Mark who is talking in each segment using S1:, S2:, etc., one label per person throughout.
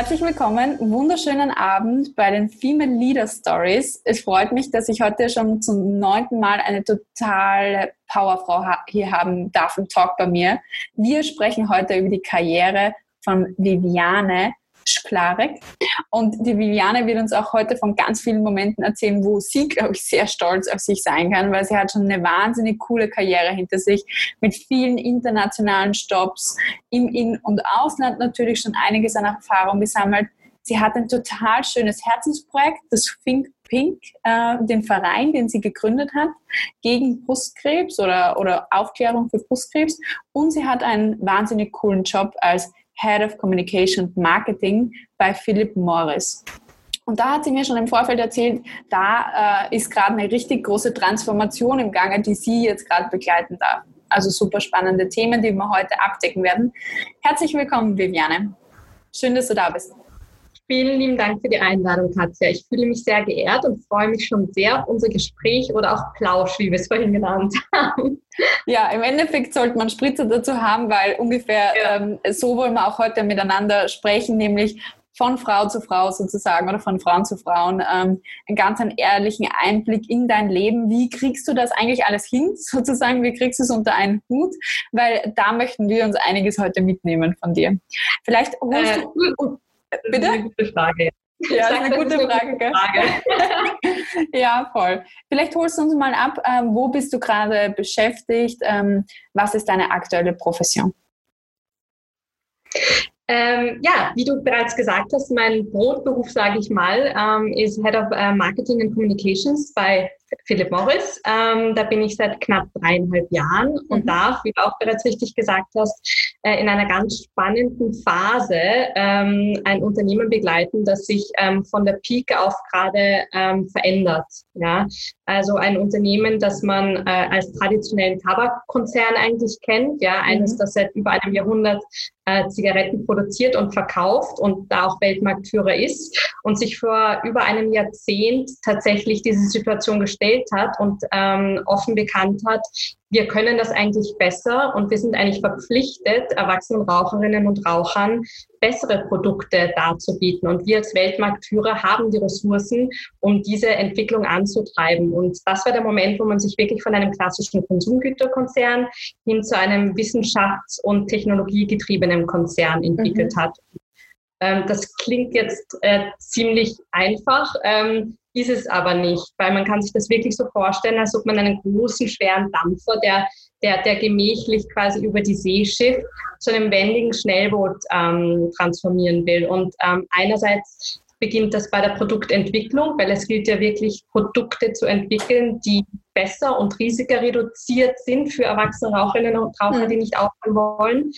S1: Herzlich willkommen, wunderschönen Abend bei den Female Leader Stories. Es freut mich, dass ich heute schon zum neunten Mal eine totale Powerfrau hier haben darf im Talk bei mir. Wir sprechen heute über die Karriere von Viviane Sklarek. Und die Viviane wird uns auch heute von ganz vielen Momenten erzählen, wo sie, glaube ich, sehr stolz auf sich sein kann, weil sie hat schon eine wahnsinnig coole Karriere hinter sich mit vielen internationalen Stops im In- und Ausland natürlich schon einiges an Erfahrung gesammelt. Sie hat ein total schönes Herzensprojekt, das Think Pink, äh, den Verein, den sie gegründet hat, gegen Brustkrebs oder, oder Aufklärung für Brustkrebs. Und sie hat einen wahnsinnig coolen Job als Head of Communication and Marketing bei Philip Morris. Und da hat sie mir schon im Vorfeld erzählt, da äh, ist gerade eine richtig große Transformation im Gange, die sie jetzt gerade begleiten darf. Also super spannende Themen, die wir heute abdecken werden. Herzlich willkommen, Viviane. Schön, dass du da bist.
S2: Vielen lieben Dank für die Einladung, Katja. Ich fühle mich sehr geehrt und freue mich schon sehr auf unser Gespräch oder auch Plausch, wie wir es vorhin genannt haben.
S1: Ja, im Endeffekt sollte man Spritzer dazu haben, weil ungefähr ja. ähm, so wollen wir auch heute miteinander sprechen, nämlich von Frau zu Frau sozusagen oder von Frauen zu Frauen ähm, einen ganz einen ehrlichen Einblick in dein Leben. Wie kriegst du das eigentlich alles hin, sozusagen? Wie kriegst du es unter einen Hut? Weil da möchten wir uns einiges heute mitnehmen von dir. Vielleicht holst äh, du
S2: Bitte? Das ist eine gute Frage.
S1: Ja, das ist eine gute Frage. Gute Frage. ja, voll. Vielleicht holst du uns mal ab, ähm, wo bist du gerade beschäftigt? Ähm, was ist deine aktuelle Profession?
S2: Ähm, ja, wie du bereits gesagt hast, mein Brotberuf, sage ich mal, ähm, ist Head of uh, Marketing and Communications bei Philip Morris. Ähm, da bin ich seit knapp dreieinhalb Jahren und mhm. darf, wie du auch bereits richtig gesagt hast, äh, in einer ganz spannenden Phase ähm, ein Unternehmen begleiten, das sich ähm, von der Pike auf gerade ähm, verändert. Ja? Also ein Unternehmen, das man äh, als traditionellen Tabakkonzern eigentlich kennt, ja, eines, mhm. das seit über einem Jahrhundert äh, Zigaretten produziert und verkauft und da auch Weltmarktführer ist und sich vor über einem Jahrzehnt tatsächlich diese Situation gestellt hat und ähm, offen bekannt hat, wir können das eigentlich besser und wir sind eigentlich verpflichtet, erwachsenen Raucherinnen und Rauchern bessere Produkte darzubieten. Und wir als Weltmarktführer haben die Ressourcen, um diese Entwicklung anzutreiben. Und das war der Moment, wo man sich wirklich von einem klassischen Konsumgüterkonzern hin zu einem wissenschafts- und technologiegetriebenen Konzern entwickelt mhm. hat. Ähm, das klingt jetzt äh, ziemlich einfach. Ähm, ist es aber nicht, weil man kann sich das wirklich so vorstellen, als ob man einen großen, schweren Dampfer, der, der, der gemächlich quasi über die See schifft, zu einem wendigen Schnellboot ähm, transformieren will. Und ähm, einerseits beginnt das bei der Produktentwicklung, weil es gilt ja wirklich, Produkte zu entwickeln, die besser und riesiger reduziert sind für erwachsene Raucherinnen und Raucher, die nicht aufhören wollen.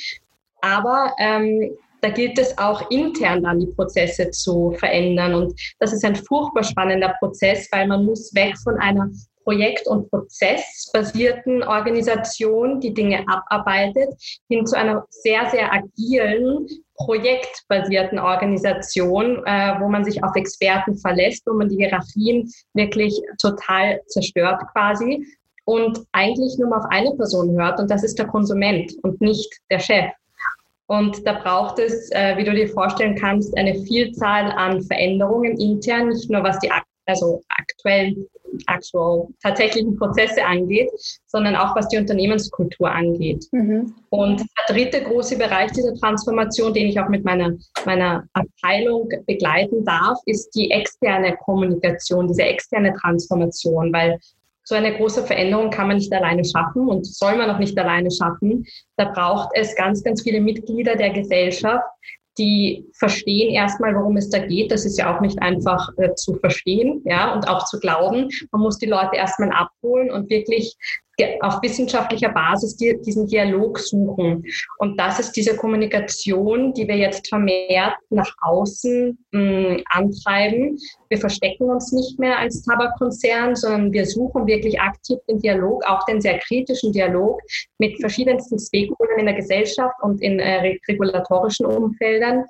S2: Aber ähm, da gilt es auch intern dann die Prozesse zu verändern. Und das ist ein furchtbar spannender Prozess, weil man muss weg von einer projekt- und prozessbasierten Organisation, die Dinge abarbeitet, hin zu einer sehr, sehr agilen, projektbasierten Organisation, äh, wo man sich auf Experten verlässt, wo man die Hierarchien wirklich total zerstört quasi und eigentlich nur mal auf eine Person hört und das ist der Konsument und nicht der Chef. Und da braucht es, äh, wie du dir vorstellen kannst, eine Vielzahl an Veränderungen intern, nicht nur was die also aktuellen, actual, tatsächlichen Prozesse angeht, sondern auch was die Unternehmenskultur angeht. Mhm. Und der dritte große Bereich dieser Transformation, den ich auch mit meiner, meiner Abteilung begleiten darf, ist die externe Kommunikation, diese externe Transformation, weil so eine große Veränderung kann man nicht alleine schaffen und soll man auch nicht alleine schaffen. Da braucht es ganz, ganz viele Mitglieder der Gesellschaft, die verstehen erstmal, worum es da geht. Das ist ja auch nicht einfach äh, zu verstehen, ja, und auch zu glauben. Man muss die Leute erstmal abholen und wirklich auf wissenschaftlicher Basis die, diesen Dialog suchen. Und das ist diese Kommunikation, die wir jetzt vermehrt nach außen mh, antreiben. Wir verstecken uns nicht mehr als Tabakkonzern, sondern wir suchen wirklich aktiv den Dialog, auch den sehr kritischen Dialog mit verschiedensten Stakeholdern in der Gesellschaft und in äh, regulatorischen Umfeldern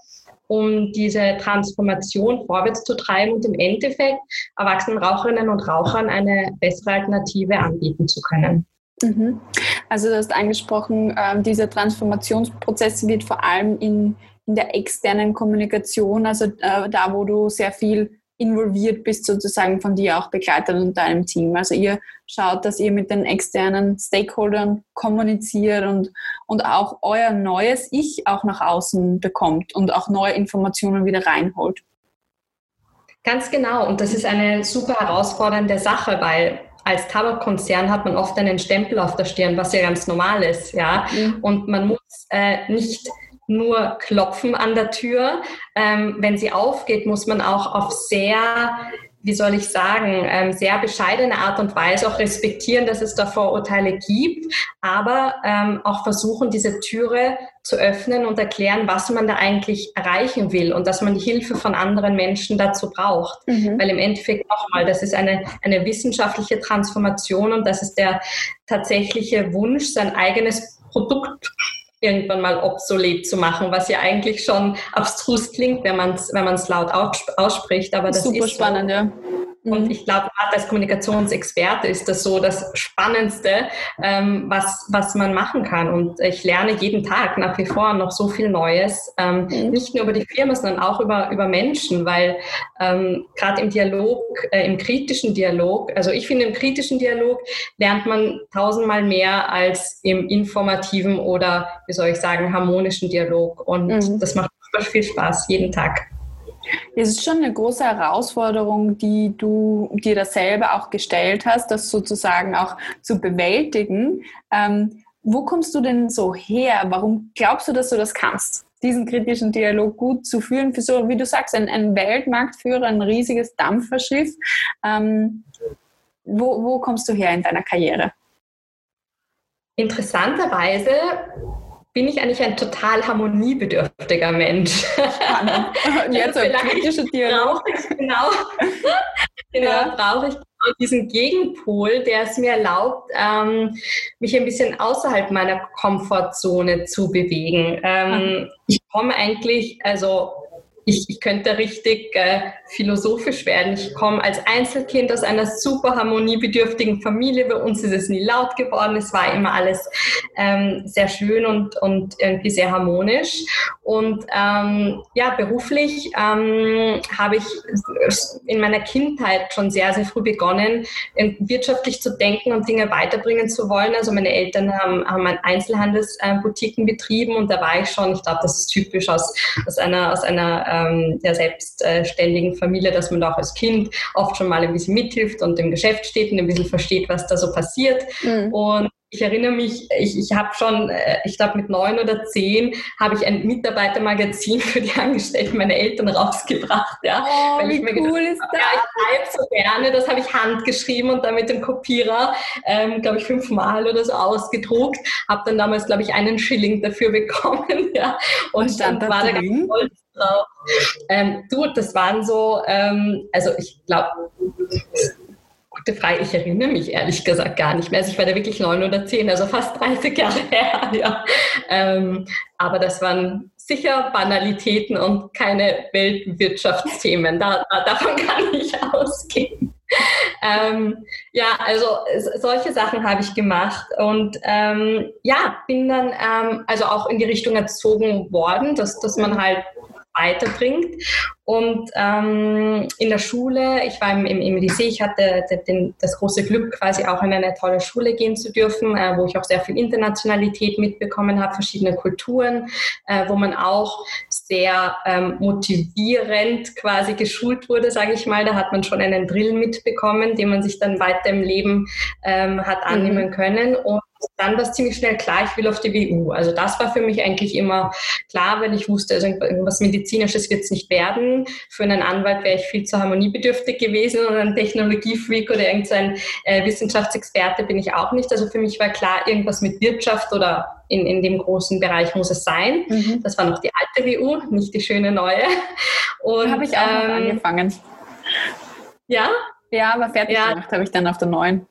S2: um diese Transformation vorwärts zu treiben und im Endeffekt erwachsenen Raucherinnen und Rauchern eine bessere Alternative anbieten zu können.
S1: Mhm. Also du hast angesprochen, ähm, dieser Transformationsprozess wird vor allem in in der externen Kommunikation, also äh, da, wo du sehr viel involviert bist, sozusagen von dir auch begleitet und deinem Team. Also ihr schaut, dass ihr mit den externen Stakeholdern kommuniziert und, und auch euer neues Ich auch nach außen bekommt und auch neue Informationen wieder reinholt.
S2: Ganz genau. Und das ist eine super herausfordernde Sache, weil als Tabakkonzern hat man oft einen Stempel auf der Stirn, was ja ganz normal ist, ja. Mhm. Und man muss äh, nicht nur klopfen an der Tür. Ähm, wenn sie aufgeht, muss man auch auf sehr wie soll ich sagen, ähm, sehr bescheidene Art und Weise auch respektieren, dass es da Vorurteile gibt, aber ähm, auch versuchen, diese Türe zu öffnen und erklären, was man da eigentlich erreichen will und dass man die Hilfe von anderen Menschen dazu braucht. Mhm. Weil im Endeffekt nochmal, das ist eine, eine wissenschaftliche Transformation und das ist der tatsächliche Wunsch, sein eigenes Produkt irgendwann mal obsolet zu machen, was ja eigentlich schon abstrus klingt, wenn man es wenn laut ausspricht. Aber das
S1: Super
S2: ist
S1: spannend,
S2: so.
S1: ja.
S2: Und mhm. ich glaube, gerade als Kommunikationsexperte ist das so das Spannendste, ähm, was, was man machen kann. Und ich lerne jeden Tag nach wie vor noch so viel Neues, ähm, mhm. nicht nur über die Firma, sondern auch über, über Menschen, weil ähm, gerade im Dialog, äh, im kritischen Dialog, also ich finde, im kritischen Dialog lernt man tausendmal mehr als im informativen oder, wie soll ich sagen, harmonischen Dialog. Und mhm. das macht viel Spaß, jeden Tag.
S1: Es ist schon eine große Herausforderung, die du dir da selber auch gestellt hast, das sozusagen auch zu bewältigen. Ähm, wo kommst du denn so her? Warum glaubst du, dass du das kannst? diesen kritischen Dialog gut zu führen für so, wie du sagst, ein, ein Weltmarktführer, ein riesiges Dampferschiff. Ähm, wo, wo kommst du her in deiner Karriere?
S2: Interessanterweise bin ich eigentlich ein total harmoniebedürftiger Mensch.
S1: Spannend. Jetzt ein kritischer Dialog.
S2: Genau, genau ja. brauche ich diesen Gegenpol, der es mir erlaubt, ähm, mich ein bisschen außerhalb meiner Komfortzone zu bewegen. Ähm, ich komme eigentlich, also ich, ich könnte richtig äh, philosophisch werden. Ich komme als Einzelkind aus einer super harmoniebedürftigen Familie. Bei uns ist es nie laut geworden. Es war immer alles ähm, sehr schön und, und irgendwie sehr harmonisch. Und ähm, ja, beruflich ähm, habe ich in meiner Kindheit schon sehr, sehr früh begonnen, wirtschaftlich zu denken und Dinge weiterbringen zu wollen. Also meine Eltern haben, haben ein Einzelhandelsboutiquen betrieben und da war ich schon, ich glaube, das ist typisch aus, aus einer, aus einer ähm, der selbstständigen Familie, dass man da auch als Kind oft schon mal ein bisschen mithilft und im Geschäft steht und ein bisschen versteht, was da so passiert. Mhm. Und ich erinnere mich, ich, ich habe schon, äh, ich glaube mit neun oder zehn, habe ich ein Mitarbeitermagazin für die Angestellten meiner Eltern rausgebracht. Ja,
S1: oh, weil wie ich mir cool gedacht, ist das? Ja,
S2: ich schreibe so gerne, das habe ich handgeschrieben und dann mit dem Kopierer, ähm, glaube ich, fünfmal oder so ausgedruckt. Habe dann damals, glaube ich, einen Schilling dafür bekommen. Ja, und,
S1: und war da ganz stolz drauf.
S2: Ähm, du, das waren so, ähm, also ich glaube, gute Frage. Ich erinnere mich ehrlich gesagt gar nicht mehr. Also ich war da wirklich neun oder zehn, also fast 30 Jahre her. Ja. Ähm, aber das waren sicher Banalitäten und keine Weltwirtschaftsthemen. Da, da, davon kann ich ausgehen. Ähm, ja, also solche Sachen habe ich gemacht und ähm, ja, bin dann ähm, also auch in die Richtung erzogen worden, dass, dass man halt weiterbringt. Und ähm, in der Schule, ich war im, im, im Lycée, ich hatte den, das große Glück, quasi auch in eine tolle Schule gehen zu dürfen, äh, wo ich auch sehr viel Internationalität mitbekommen habe, verschiedene Kulturen, äh, wo man auch sehr ähm, motivierend quasi geschult wurde, sage ich mal. Da hat man schon einen Drill mitbekommen, den man sich dann weiter im Leben ähm, hat annehmen mhm. können. Und dann war es ziemlich schnell klar, ich will auf die WU. Also das war für mich eigentlich immer klar, weil ich wusste, also irgendwas Medizinisches wird es nicht werden. Für einen Anwalt wäre ich viel zu harmoniebedürftig gewesen und ein Technologiefreak oder irgendein äh, Wissenschaftsexperte bin ich auch nicht. Also für mich war klar, irgendwas mit Wirtschaft oder in, in dem großen Bereich muss es sein. Mhm. Das war noch die alte WU, nicht die schöne neue.
S1: Und habe ich auch ähm, angefangen.
S2: Ja?
S1: Ja, aber fertig ja. gemacht habe ich dann auf der neuen.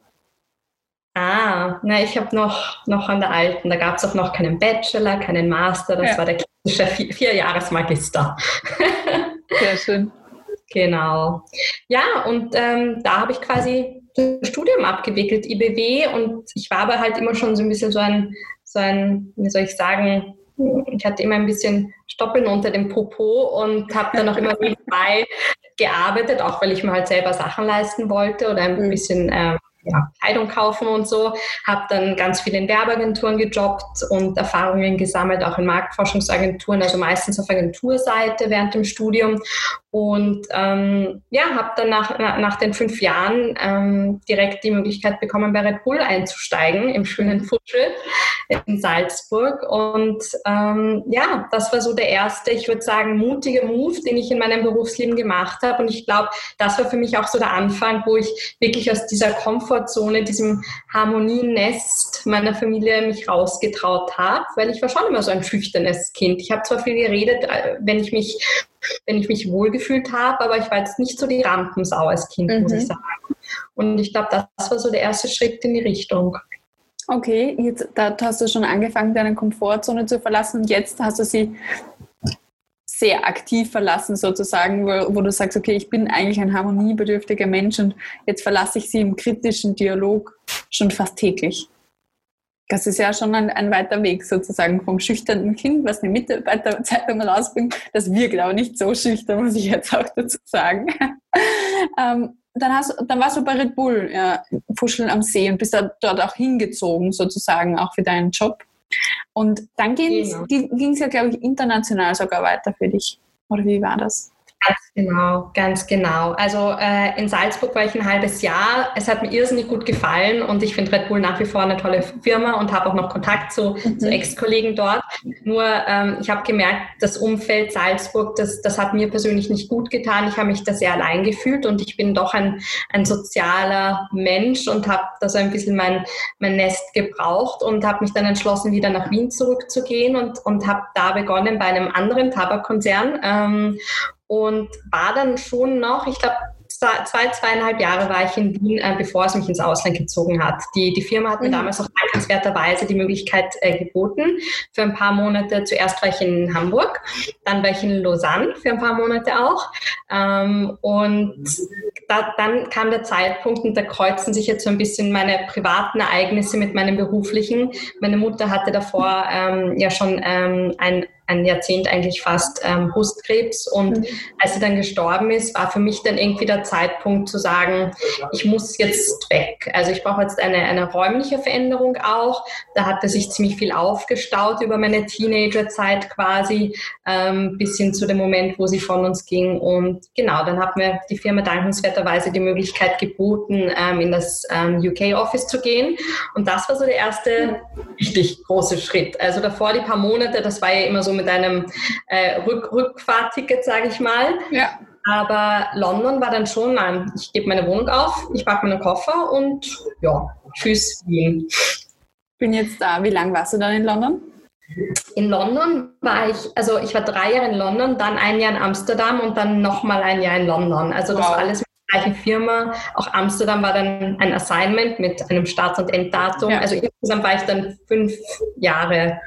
S2: Ah, na, ich habe noch, noch an der alten, da gab es auch noch keinen Bachelor, keinen Master, das ja. war der klassische vier, Vierjahresmagister.
S1: Sehr schön.
S2: Genau. Ja, und ähm, da habe ich quasi das Studium abgewickelt, IBW, und ich war aber halt immer schon so ein bisschen so ein, so ein wie soll ich sagen, Ich hatte immer ein bisschen Stoppeln unter dem Popo und habe dann auch immer nebenbei gearbeitet, auch weil ich mir halt selber Sachen leisten wollte oder ein mhm. bisschen äh, ja, Kleidung kaufen und so. Habe dann ganz viel in Werbeagenturen gejobbt und Erfahrungen gesammelt, auch in Marktforschungsagenturen, also meistens auf Agenturseite während dem Studium. Und ähm, ja, habe dann nach, nach den fünf Jahren ähm, direkt die Möglichkeit bekommen, bei Red Bull einzusteigen, im schönen Fuschel in Salzburg. Und ähm, ja, das war so der erste, ich würde sagen, mutige Move, den ich in meinem Berufsleben gemacht habe. Und ich glaube, das war für mich auch so der Anfang, wo ich wirklich aus dieser Komfortzone, diesem Harmonienest meiner Familie mich rausgetraut habe, weil ich war schon immer so ein schüchternes Kind. Ich habe zwar viel geredet, äh, wenn ich mich wenn ich mich wohlgefühlt habe, aber ich war jetzt nicht so die Rampensau als Kind, mhm. muss ich mhm. sagen. Und ich glaube, das war so der erste Schritt in die Richtung.
S1: Okay, jetzt da hast du schon angefangen, deine Komfortzone zu verlassen und jetzt hast du sie sehr aktiv verlassen, sozusagen, wo, wo, du sagst, okay, ich bin eigentlich ein harmoniebedürftiger Mensch und jetzt verlasse ich sie im kritischen Dialog schon fast täglich. Das ist ja schon ein, ein, weiter Weg sozusagen vom schüchternen Kind, was eine Mitarbeiterzeitung rausbringt. Das wirkt auch nicht so schüchtern, muss ich jetzt auch dazu sagen. ähm, dann, hast, dann warst du bei Red Bull, ja, Fuscheln am See und bist da dort auch hingezogen sozusagen, auch für deinen Job. Und dann ging es genau. ja, glaube ich, international sogar weiter für dich. Oder wie war das?
S2: Ganz genau, ganz genau. Also äh, in Salzburg war ich ein halbes Jahr. Es hat mir irrsinnig gut gefallen und ich finde Red Bull nach wie vor eine tolle Firma und habe auch noch Kontakt zu, mhm. zu Ex-Kollegen dort. Nur ähm, ich habe gemerkt, das Umfeld Salzburg, das, das hat mir persönlich nicht gut getan. Ich habe mich da sehr allein gefühlt und ich bin doch ein, ein sozialer Mensch und habe da so ein bisschen mein, mein Nest gebraucht und habe mich dann entschlossen, wieder nach Wien zurückzugehen und, und habe da begonnen bei einem anderen Tabakkonzern. Ähm, und war dann schon noch, ich glaube, zwei, zweieinhalb Jahre war ich in Wien, äh, bevor es mich ins Ausland gezogen hat. Die, die Firma hat mir mhm. damals auch dankenswerterweise die Möglichkeit äh, geboten. Für ein paar Monate, zuerst war ich in Hamburg, dann war ich in Lausanne für ein paar Monate auch. Ähm, und da, dann kam der Zeitpunkt und da kreuzen sich jetzt so ein bisschen meine privaten Ereignisse mit meinem beruflichen. Meine Mutter hatte davor ähm, ja schon ähm, ein ein Jahrzehnt eigentlich fast ähm, Brustkrebs. Und mhm. als sie dann gestorben ist, war für mich dann irgendwie der Zeitpunkt zu sagen, ich muss jetzt weg. Also ich brauche jetzt eine, eine räumliche Veränderung auch. Da hatte sich ziemlich viel aufgestaut über meine Teenagerzeit quasi, ähm, bis hin zu dem Moment, wo sie von uns ging. Und genau, dann hat mir die Firma dankenswerterweise die Möglichkeit geboten, ähm, in das ähm, UK-Office zu gehen. Und das war so der erste richtig große Schritt. Also davor die paar Monate, das war ja immer so mit einem äh, Rück Rückfahrticket, sage ich mal. Ja. Aber London war dann schon, nein, ich gebe meine Wohnung auf, ich packe meinen Koffer und ja, tschüss Wien.
S1: Bin jetzt da. Wie lange warst du dann in London?
S2: In London war ich, also ich war drei Jahre in London, dann ein Jahr in Amsterdam und dann nochmal ein Jahr in London. Also das wow. alles mit der gleichen Firma. Auch Amsterdam war dann ein Assignment mit einem Start- und Enddatum. Ja. Also insgesamt war ich dann fünf Jahre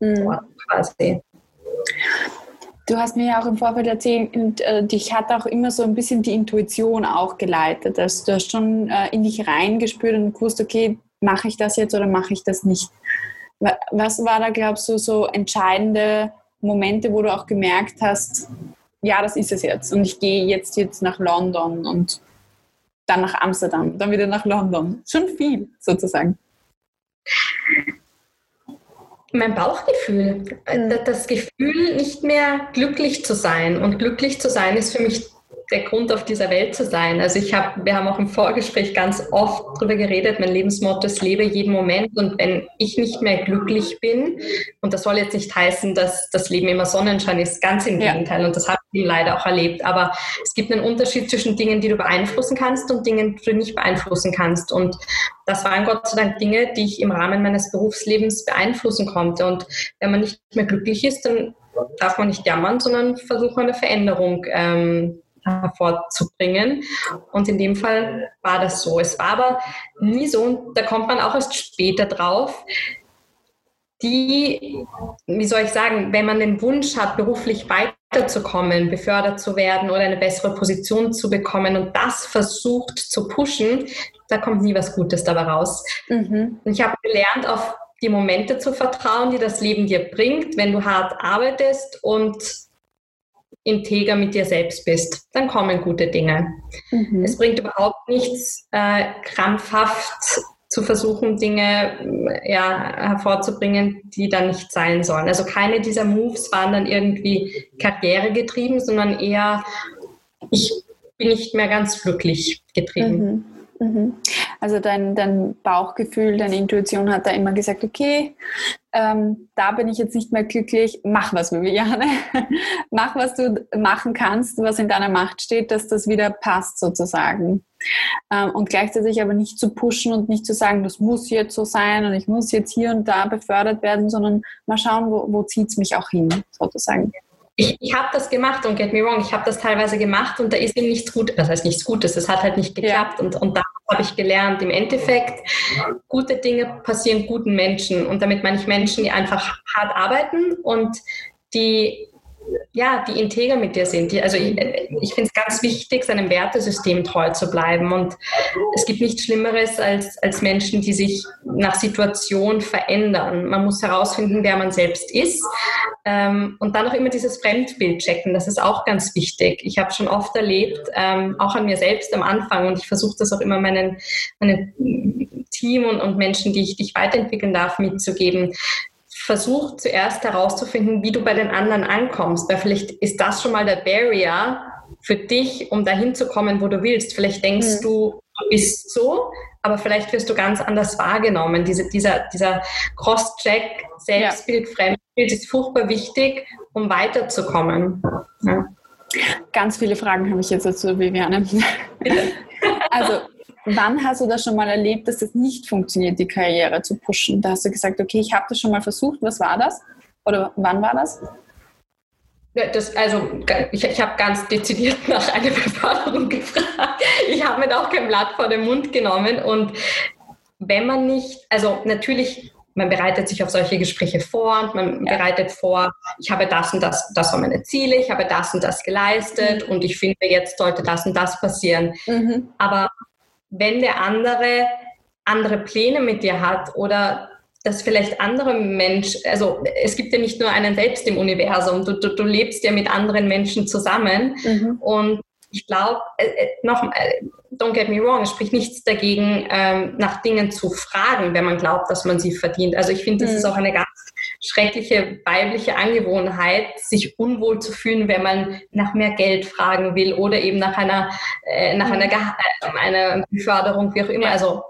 S2: mhm. dort quasi.
S1: Du hast mir ja auch im Vorfeld erzählt, und, äh, dich hat auch immer so ein bisschen die Intuition auch geleitet. Also du hast schon äh, in dich reingespürt und gewusst, okay, mache ich das jetzt oder mache ich das nicht? Was war da, glaubst du, so entscheidende Momente, wo du auch gemerkt hast, ja, das ist es jetzt und ich gehe jetzt, jetzt nach London und dann nach Amsterdam, dann wieder nach London. Schon viel sozusagen
S2: mein Bauchgefühl, mhm. das Gefühl, nicht mehr glücklich zu sein. Und glücklich zu sein ist für mich der Grund, auf dieser Welt zu sein. Also ich habe, wir haben auch im Vorgespräch ganz oft darüber geredet, mein Lebensmotto ist, lebe jeden Moment. Und wenn ich nicht mehr glücklich bin, und das soll jetzt nicht heißen, dass das Leben immer Sonnenschein ist, ganz im ja. Gegenteil. Und das habe ich leider auch erlebt. Aber es gibt einen Unterschied zwischen Dingen, die du beeinflussen kannst und Dingen, die du nicht beeinflussen kannst. Und das waren Gott sei Dank Dinge, die ich im Rahmen meines Berufslebens beeinflussen konnte. Und wenn man nicht mehr glücklich ist, dann darf man nicht jammern, sondern versuchen eine Veränderung ähm, hervorzubringen. Und in dem Fall war das so. Es war aber nie so, und da kommt man auch erst später drauf, die, wie soll ich sagen, wenn man den Wunsch hat, beruflich weiterzukommen, befördert zu werden oder eine bessere Position zu bekommen und das versucht zu pushen, da kommt nie was Gutes dabei raus. Mhm. Und ich habe gelernt, auf die Momente zu vertrauen, die das Leben dir bringt, wenn du hart arbeitest und integer mit dir selbst bist, dann kommen gute Dinge. Mhm. Es bringt überhaupt nichts, äh, krampfhaft zu versuchen, Dinge ja, hervorzubringen, die dann nicht sein sollen. Also keine dieser Moves waren dann irgendwie karrieregetrieben, sondern eher, ich bin nicht mehr ganz glücklich getrieben.
S1: Mhm. Mhm. Also dein, dein Bauchgefühl, deine Intuition hat da immer gesagt, okay, ähm, da bin ich jetzt nicht mehr glücklich, mach was, Viviane. mach, was du machen kannst, was in deiner Macht steht, dass das wieder passt sozusagen. Ähm, und gleichzeitig aber nicht zu pushen und nicht zu sagen, das muss jetzt so sein und ich muss jetzt hier und da befördert werden, sondern mal schauen, wo, wo zieht es mich auch hin, sozusagen
S2: ich, ich habe das gemacht und get me wrong, ich habe das teilweise gemacht und da ist eben nichts Gutes, das heißt nichts Gutes, es hat halt nicht geklappt ja. und, und da habe ich gelernt, im Endeffekt, gute Dinge passieren guten Menschen und damit meine ich Menschen, die einfach hart arbeiten und die ja, die integer mit dir sind. Die, also ich, ich finde es ganz wichtig, seinem Wertesystem treu zu bleiben. Und es gibt nichts Schlimmeres als, als Menschen, die sich nach Situation verändern. Man muss herausfinden, wer man selbst ist. Ähm, und dann auch immer dieses Fremdbild checken. Das ist auch ganz wichtig. Ich habe schon oft erlebt, ähm, auch an mir selbst am Anfang, und ich versuche das auch immer meinen, meinen Team und, und Menschen, die ich, die ich weiterentwickeln darf, mitzugeben versuch zuerst herauszufinden, wie du bei den anderen ankommst, weil vielleicht ist das schon mal der Barrier für dich, um dahin zu kommen, wo du willst. Vielleicht denkst mhm. du, du bist so, aber vielleicht wirst du ganz anders wahrgenommen. Diese, dieser dieser Cross-Check, Selbstbild, ja. Fremdbild ist furchtbar wichtig, um weiterzukommen. Ja.
S1: Ganz viele Fragen habe ich jetzt dazu, Viviane. also Wann hast du das schon mal erlebt, dass es nicht funktioniert, die Karriere zu pushen? Da hast du gesagt, okay, ich habe das schon mal versucht. Was war das? Oder wann war das?
S2: Das, also ich, ich habe ganz dezidiert nach einer Beförderung gefragt. Ich habe mir da auch kein Blatt vor den Mund genommen. Und wenn man nicht, also natürlich, man bereitet sich auf solche Gespräche vor und man ja. bereitet vor, ich habe das und das, das waren meine Ziele, ich habe das und das geleistet mhm. und ich finde, jetzt sollte das und das passieren. Mhm. Aber wenn der andere andere Pläne mit dir hat oder dass vielleicht andere Menschen, also es gibt ja nicht nur einen selbst im Universum, du, du, du lebst ja mit anderen Menschen zusammen mhm. und ich glaube, äh, äh, noch, äh, don't get me wrong, es spricht nichts dagegen, ähm, nach Dingen zu fragen, wenn man glaubt, dass man sie verdient. Also ich finde, das mhm. ist auch eine ganz schreckliche weibliche Angewohnheit, sich unwohl zu fühlen, wenn man nach mehr Geld fragen will oder eben nach einer, äh, nach einer, äh, einer Beförderung, wie auch immer. Also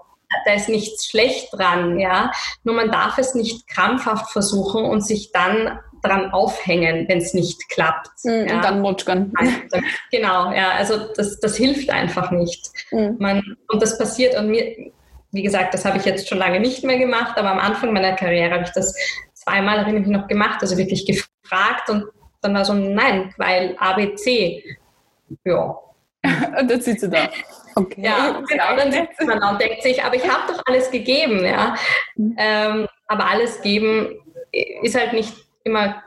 S2: da ist nichts schlecht dran, ja. Nur man darf es nicht krampfhaft versuchen und sich dann dran aufhängen, wenn es nicht klappt.
S1: Mhm, ja. Und dann mutschern.
S2: Genau, ja, also das, das hilft einfach nicht. Mhm. Man, und das passiert und mir, wie gesagt, das habe ich jetzt schon lange nicht mehr gemacht, aber am Anfang meiner Karriere habe ich das zweimal, erinnere ich mich noch, gemacht, also wirklich gefragt und dann war so, nein, weil ABC. Ja.
S1: und dann sitzt du da.
S2: Okay. Ja, genau, dann sitzt man da und denkt sich, aber ich habe doch alles gegeben, ja. Mhm. Ähm, aber alles geben ist halt nicht immer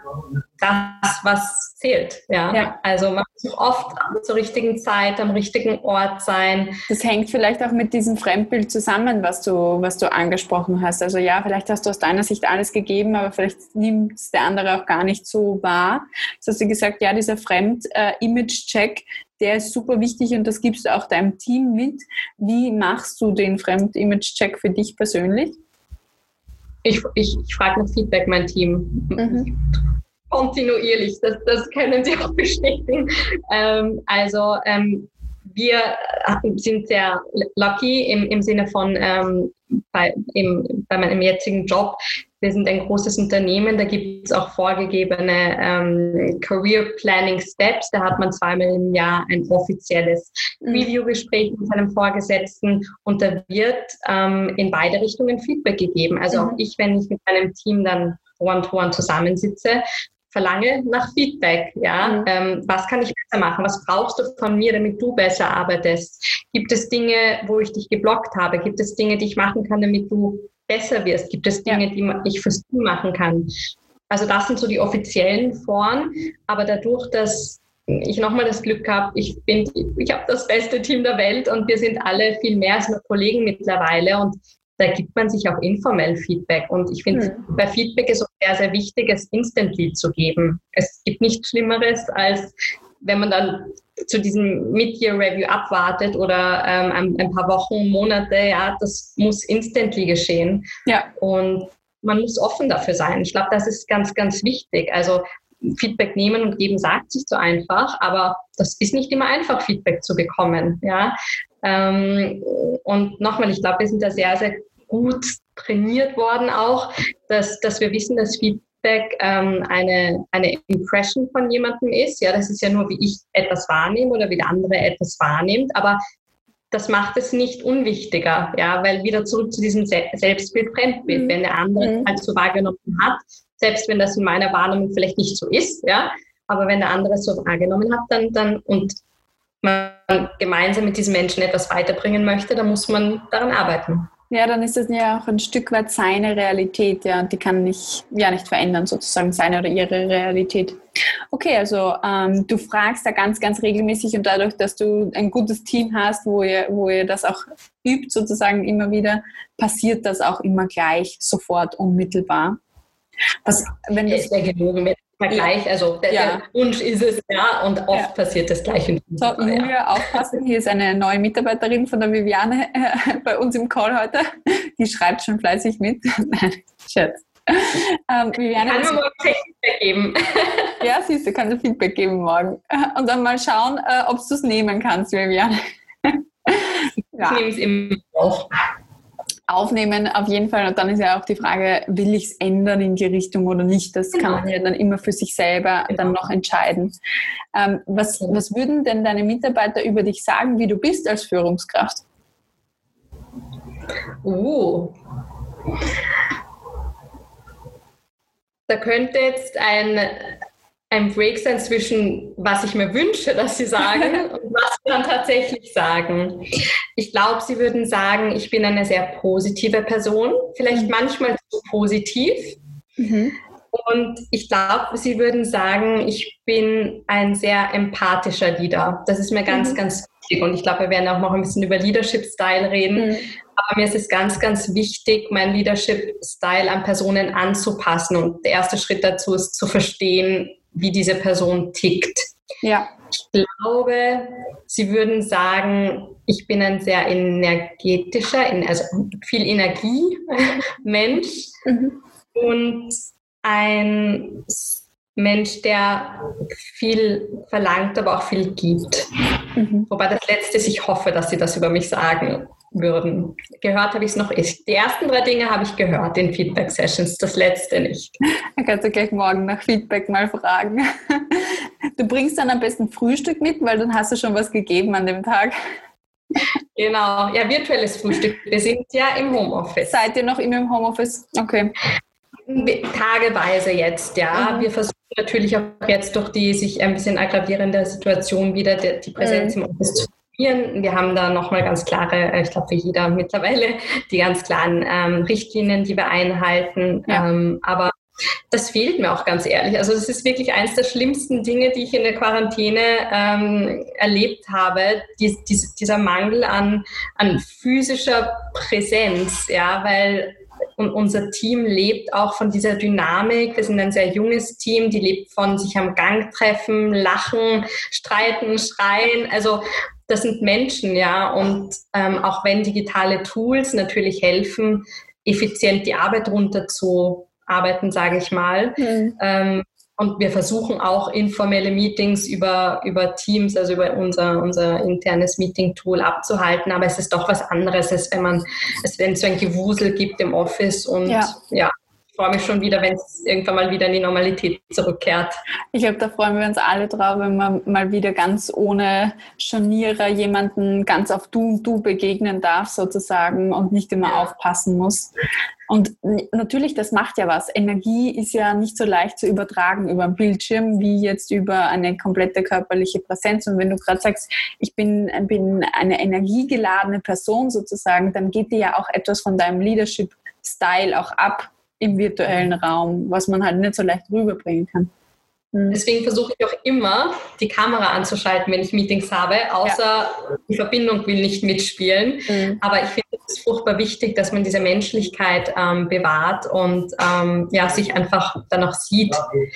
S2: das, was zählt. Ja? ja. Also man muss oft zur richtigen Zeit am richtigen Ort sein.
S1: Das hängt vielleicht auch mit diesem Fremdbild zusammen, was du, was du angesprochen hast. Also ja, vielleicht hast du aus deiner Sicht alles gegeben, aber vielleicht nimmt es der andere auch gar nicht so wahr. Das hast du gesagt, ja, dieser Fremd-Image-Check, der ist super wichtig und das gibst du auch deinem Team mit. Wie machst du den Fremd-Image-Check für dich persönlich?
S2: Ich, ich, ich frage nach Feedback mein Team. Mhm. Kontinuierlich, das, das können Sie auch bestätigen. Ähm, also ähm, wir sind sehr lucky im, im Sinne von ähm, bei, im, bei meinem jetzigen Job. Wir sind ein großes Unternehmen, da gibt es auch vorgegebene ähm, Career Planning Steps. Da hat man zweimal im Jahr ein offizielles mhm. Review-Gespräch mit seinem Vorgesetzten und da wird ähm, in beide Richtungen Feedback gegeben. Also mhm. auch ich, wenn ich mit meinem Team dann one-to-one -one zusammensitze, verlange nach Feedback. Ja, mhm. ähm, was kann ich besser machen? Was brauchst du von mir, damit du besser arbeitest? Gibt es Dinge, wo ich dich geblockt habe? Gibt es Dinge, die ich machen kann, damit du besser wirst? Gibt es Dinge, ja. die ich fürs Team machen kann? Also das sind so die offiziellen Foren, aber dadurch, dass ich nochmal das Glück habe, ich bin, ich habe das beste Team der Welt und wir sind alle viel mehr als nur Kollegen mittlerweile und da gibt man sich auch informell Feedback. Und ich finde, mhm. bei Feedback ist es sehr, sehr wichtig, es instantly zu geben. Es gibt nichts Schlimmeres, als wenn man dann zu diesem Mid-Year-Review abwartet oder ähm, ein, ein, paar Wochen, Monate, ja, das muss instantly geschehen. Ja. Und man muss offen dafür sein. Ich glaube, das ist ganz, ganz wichtig. Also Feedback nehmen und geben sagt sich so einfach, aber das ist nicht immer einfach, Feedback zu bekommen. Ja? Ähm, und nochmal, ich glaube, wir sind da sehr, sehr gut trainiert worden auch, dass, dass wir wissen, dass Feedback ähm, eine, eine Impression von jemandem ist. Ja, das ist ja nur, wie ich etwas wahrnehme oder wie der andere etwas wahrnimmt. Aber das macht es nicht unwichtiger, ja, weil wieder zurück zu diesem Selbstbild, Fremdbild. Mhm. Wenn der andere mhm. halt so wahrgenommen hat, selbst wenn das in meiner Wahrnehmung vielleicht nicht so ist, ja, aber wenn der andere es so wahrgenommen hat, dann, dann und man gemeinsam mit diesen Menschen etwas weiterbringen möchte, dann muss man daran arbeiten.
S1: Ja, dann ist das ja auch ein Stück weit seine Realität, ja, und die kann nicht, ja, nicht verändern, sozusagen seine oder ihre Realität. Okay, also ähm, du fragst da ganz, ganz regelmäßig und dadurch, dass du ein gutes Team hast, wo ihr, wo ihr das auch übt, sozusagen immer wieder, passiert das auch immer gleich, sofort, unmittelbar.
S2: Was, wenn das wäre gelogen mit Vergleich, also der, ja. der, Wunsch ist es, ja, und oft ja. passiert das gleich.
S1: So, Julia, ja. aufpassen, hier ist eine neue Mitarbeiterin von der Viviane äh, bei uns im Call heute. Die schreibt schon fleißig mit. Nein, Scherz.
S2: Ähm, Viviane, kann mir morgen Feedback geben.
S1: ja, siehst du, kannst du Feedback geben morgen. Und dann mal schauen, äh, ob du es nehmen kannst, Viviane.
S2: Ich nehme es immer auf
S1: aufnehmen auf jeden Fall. Und dann ist ja auch die Frage, will ich es ändern in die Richtung oder nicht? Das kann man ja dann immer für sich selber dann genau. noch entscheiden. Ähm, was, was würden denn deine Mitarbeiter über dich sagen, wie du bist als Führungskraft?
S2: Uh. Da könnte jetzt ein ein Break sein zwischen, was ich mir wünsche, dass sie sagen und was sie dann tatsächlich sagen. Ich glaube, sie würden sagen, ich bin eine sehr positive Person, vielleicht mhm. manchmal zu positiv. Mhm. Und ich glaube, sie würden sagen, ich bin ein sehr empathischer Leader. Das ist mir ganz, mhm. ganz wichtig. Und ich glaube, wir werden auch noch ein bisschen über Leadership-Style reden. Mhm. Aber mir ist es ganz, ganz wichtig, meinen Leadership-Style an Personen anzupassen. Und der erste Schritt dazu ist zu verstehen, wie diese Person tickt. Ja. Ich glaube, Sie würden sagen, ich bin ein sehr energetischer, also viel Energie Mensch mhm. und ein Mensch, der viel verlangt, aber auch viel gibt. Mhm. Wobei das Letzte ist, ich hoffe, dass Sie das über mich sagen würden. Gehört habe ich es noch nicht. Die ersten drei Dinge habe ich gehört in Feedback-Sessions, das letzte nicht.
S1: Dann kannst du gleich morgen nach Feedback mal fragen. Du bringst dann am besten Frühstück mit, weil dann hast du schon was gegeben an dem Tag.
S2: Genau, ja, virtuelles Frühstück. Wir sind ja im Homeoffice.
S1: Seid ihr noch immer im Homeoffice? Okay.
S2: Tageweise jetzt, ja. Mhm. Wir versuchen natürlich auch jetzt durch die sich ein bisschen aggravierende Situation wieder die Präsenz mhm. im Office zu wir haben da nochmal ganz klare, äh, ich glaube für jeder mittlerweile, die ganz klaren ähm, Richtlinien, die wir einhalten. Ja. Ähm, aber das fehlt mir auch ganz ehrlich. Also das ist wirklich eines der schlimmsten Dinge, die ich in der Quarantäne ähm, erlebt habe, dies, dies, dieser Mangel an, an physischer Präsenz, ja, weil und unser Team lebt auch von dieser Dynamik. Wir sind ein sehr junges Team, die lebt von sich am Gang treffen, lachen, streiten, schreien. Also das sind Menschen, ja. Und ähm, auch wenn digitale Tools natürlich helfen, effizient die Arbeit runterzuarbeiten, sage ich mal. Mhm. Ähm, und wir versuchen auch informelle Meetings über, über Teams, also über unser, unser internes Meeting-Tool abzuhalten. Aber es ist doch was anderes, als wenn man, als wenn es so ein Gewusel gibt im Office und ja, ja freue mich schon wieder, wenn es irgendwann mal wieder in die Normalität zurückkehrt.
S1: Ich glaube, da freuen wir uns alle drauf, wenn man mal wieder ganz ohne Scharnierer jemanden ganz auf Du und Du begegnen darf sozusagen und nicht immer ja. aufpassen muss. Und natürlich, das macht ja was. Energie ist ja nicht so leicht zu übertragen über einen Bildschirm wie jetzt über eine komplette körperliche Präsenz. Und wenn du gerade sagst, ich bin, bin eine energiegeladene Person sozusagen, dann geht dir ja auch etwas von deinem Leadership-Style auch ab im virtuellen Raum, was man halt nicht so leicht rüberbringen kann.
S2: Mhm. Deswegen versuche ich auch immer, die Kamera anzuschalten, wenn ich Meetings habe, außer ja. die Verbindung will nicht mitspielen. Mhm. Aber ich finde es furchtbar wichtig, dass man diese Menschlichkeit ähm, bewahrt und ähm, ja, sich einfach danach sieht.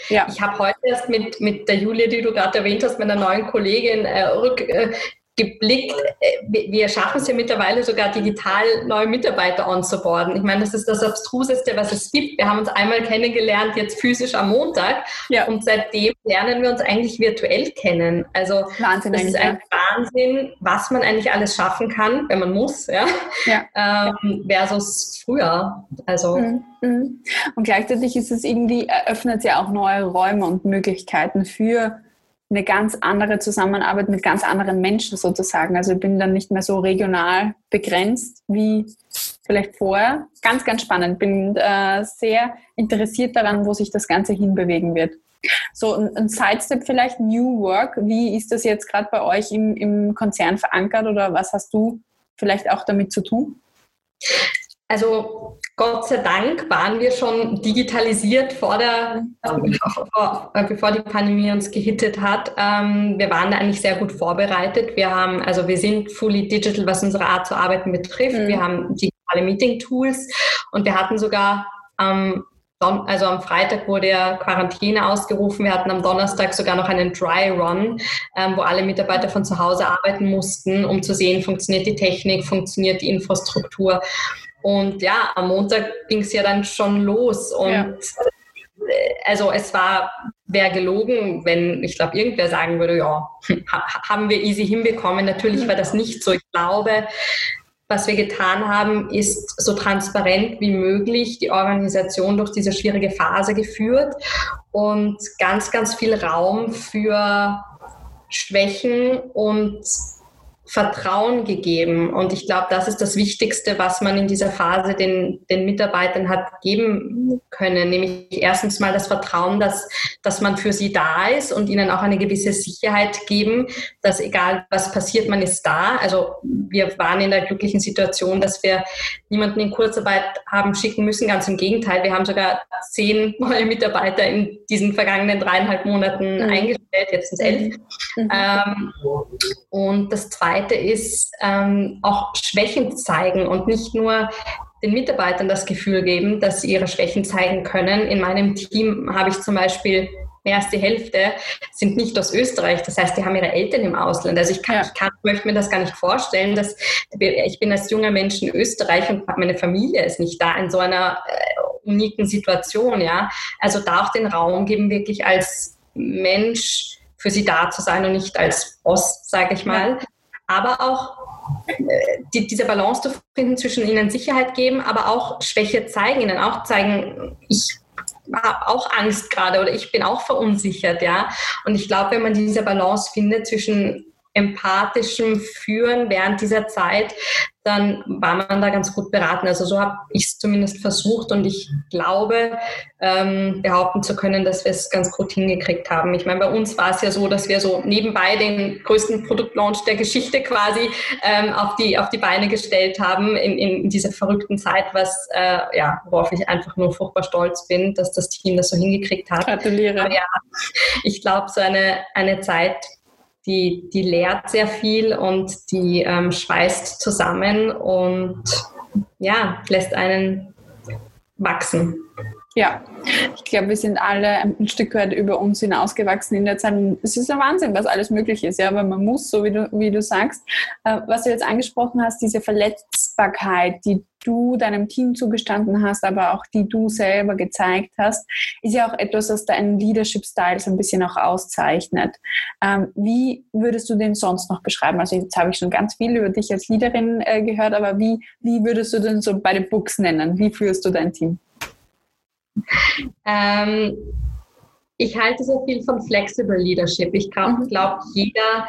S2: Ja. Ich habe heute erst mit, mit der Julia, die du gerade erwähnt hast, meiner neuen Kollegin, äh, rück, äh, geblickt, äh, wir schaffen es ja mittlerweile sogar digital neue Mitarbeiter onzuboarden. Ich meine, das ist das Abstruseste, was es gibt. Wir haben uns einmal kennengelernt, jetzt physisch am Montag ja. und seitdem lernen wir uns eigentlich virtuell kennen. Also Wahnsinn, das ist ein ja. Wahnsinn, was man eigentlich alles schaffen kann, wenn man muss, ja, ja. Ähm, versus früher. Also
S1: mhm. mhm. Und gleichzeitig ist es irgendwie, eröffnet ja auch neue Räume und Möglichkeiten für eine ganz andere Zusammenarbeit mit ganz anderen Menschen sozusagen. Also ich bin dann nicht mehr so regional begrenzt wie vielleicht vorher. Ganz, ganz spannend. Bin äh, sehr interessiert daran, wo sich das Ganze hinbewegen wird. So, ein, ein Sidestep vielleicht, New Work. Wie ist das jetzt gerade bei euch im, im Konzern verankert oder was hast du vielleicht auch damit zu tun?
S2: Also Gott sei Dank waren wir schon digitalisiert vor der, bevor, bevor die Pandemie uns gehittet hat. Ähm, wir waren da eigentlich sehr gut vorbereitet. Wir haben, also wir sind fully digital, was unsere Art zu arbeiten betrifft. Mhm. Wir haben digitale Meeting-Tools und wir hatten sogar am also am Freitag wurde ja Quarantäne ausgerufen. Wir hatten am Donnerstag sogar noch einen Dry Run, ähm, wo alle Mitarbeiter von zu Hause arbeiten mussten, um zu sehen, funktioniert die Technik, funktioniert die Infrastruktur. Und ja, am Montag ging es ja dann schon los. Und ja. Äh, also es war, wäre gelogen, wenn ich glaube, irgendwer sagen würde, ja, haben wir easy hinbekommen. Natürlich war das nicht so. Ich glaube, was wir getan haben, ist so transparent wie möglich die Organisation durch diese schwierige Phase geführt und ganz, ganz viel Raum für Schwächen und Vertrauen gegeben. Und ich glaube, das ist das Wichtigste, was man in dieser Phase den, den Mitarbeitern hat geben können. Nämlich erstens mal das Vertrauen, dass, dass man für sie da ist und ihnen auch eine gewisse Sicherheit geben, dass egal was passiert, man ist da. Also wir waren in der glücklichen Situation, dass wir niemanden in Kurzarbeit haben schicken müssen. Ganz im Gegenteil, wir haben sogar zehn neue Mitarbeiter in diesen vergangenen dreieinhalb Monaten mhm. eingestellt, jetzt sind es elf. Mhm. Ähm, und das Zweite, Zweite ist ähm, auch Schwächen zeigen und nicht nur den Mitarbeitern das Gefühl geben, dass sie ihre Schwächen zeigen können. In meinem Team habe ich zum Beispiel mehr als die Hälfte sind nicht aus Österreich. Das heißt, die haben ihre Eltern im Ausland. Also ich, kann, ja. ich kann, möchte mir das gar nicht vorstellen, dass ich bin als junger Mensch in Österreich und meine Familie ist nicht da in so einer äh, uniken Situation. Ja, also da auch den Raum geben, wirklich als Mensch für sie da zu sein und nicht als Boss, sage ich mal. Ja aber auch äh, die, diese Balance zu finden zwischen ihnen Sicherheit geben, aber auch Schwäche zeigen, ihnen auch zeigen, ich habe auch Angst gerade oder ich bin auch verunsichert, ja. Und ich glaube, wenn man diese Balance findet zwischen empathischem Führen während dieser Zeit, dann war man da ganz gut beraten. Also so habe ich es zumindest versucht und ich glaube, ähm, behaupten zu können, dass wir es ganz gut hingekriegt haben. Ich meine, bei uns war es ja so, dass wir so nebenbei den größten Produktlaunch der Geschichte quasi ähm, auf, die, auf die Beine gestellt haben in, in dieser verrückten Zeit, was äh, ja, worauf ich einfach nur furchtbar stolz bin, dass das Team das so hingekriegt hat.
S1: Gratuliere. Aber
S2: ja, ich glaube, so eine, eine Zeit die, die lehrt sehr viel und die ähm, schweißt zusammen und ja, lässt einen wachsen.
S1: Ja, ich glaube, wir sind alle ein Stück weit über uns hinausgewachsen in der Zeit. Es ist ein Wahnsinn, was alles möglich ist, ja, aber man muss, so wie du, wie du sagst. Äh, was du jetzt angesprochen hast, diese Verletzbarkeit, die du deinem Team zugestanden hast, aber auch die du selber gezeigt hast, ist ja auch etwas, was deinen Leadership-Style so ein bisschen auch auszeichnet. Ähm, wie würdest du den sonst noch beschreiben? Also jetzt habe ich schon ganz viel über dich als Leaderin äh, gehört, aber wie, wie würdest du den so bei den Books nennen? Wie führst du dein Team?
S2: Ähm, ich halte sehr viel von Flexible Leadership. Ich glaube, mhm. glaub, jeder,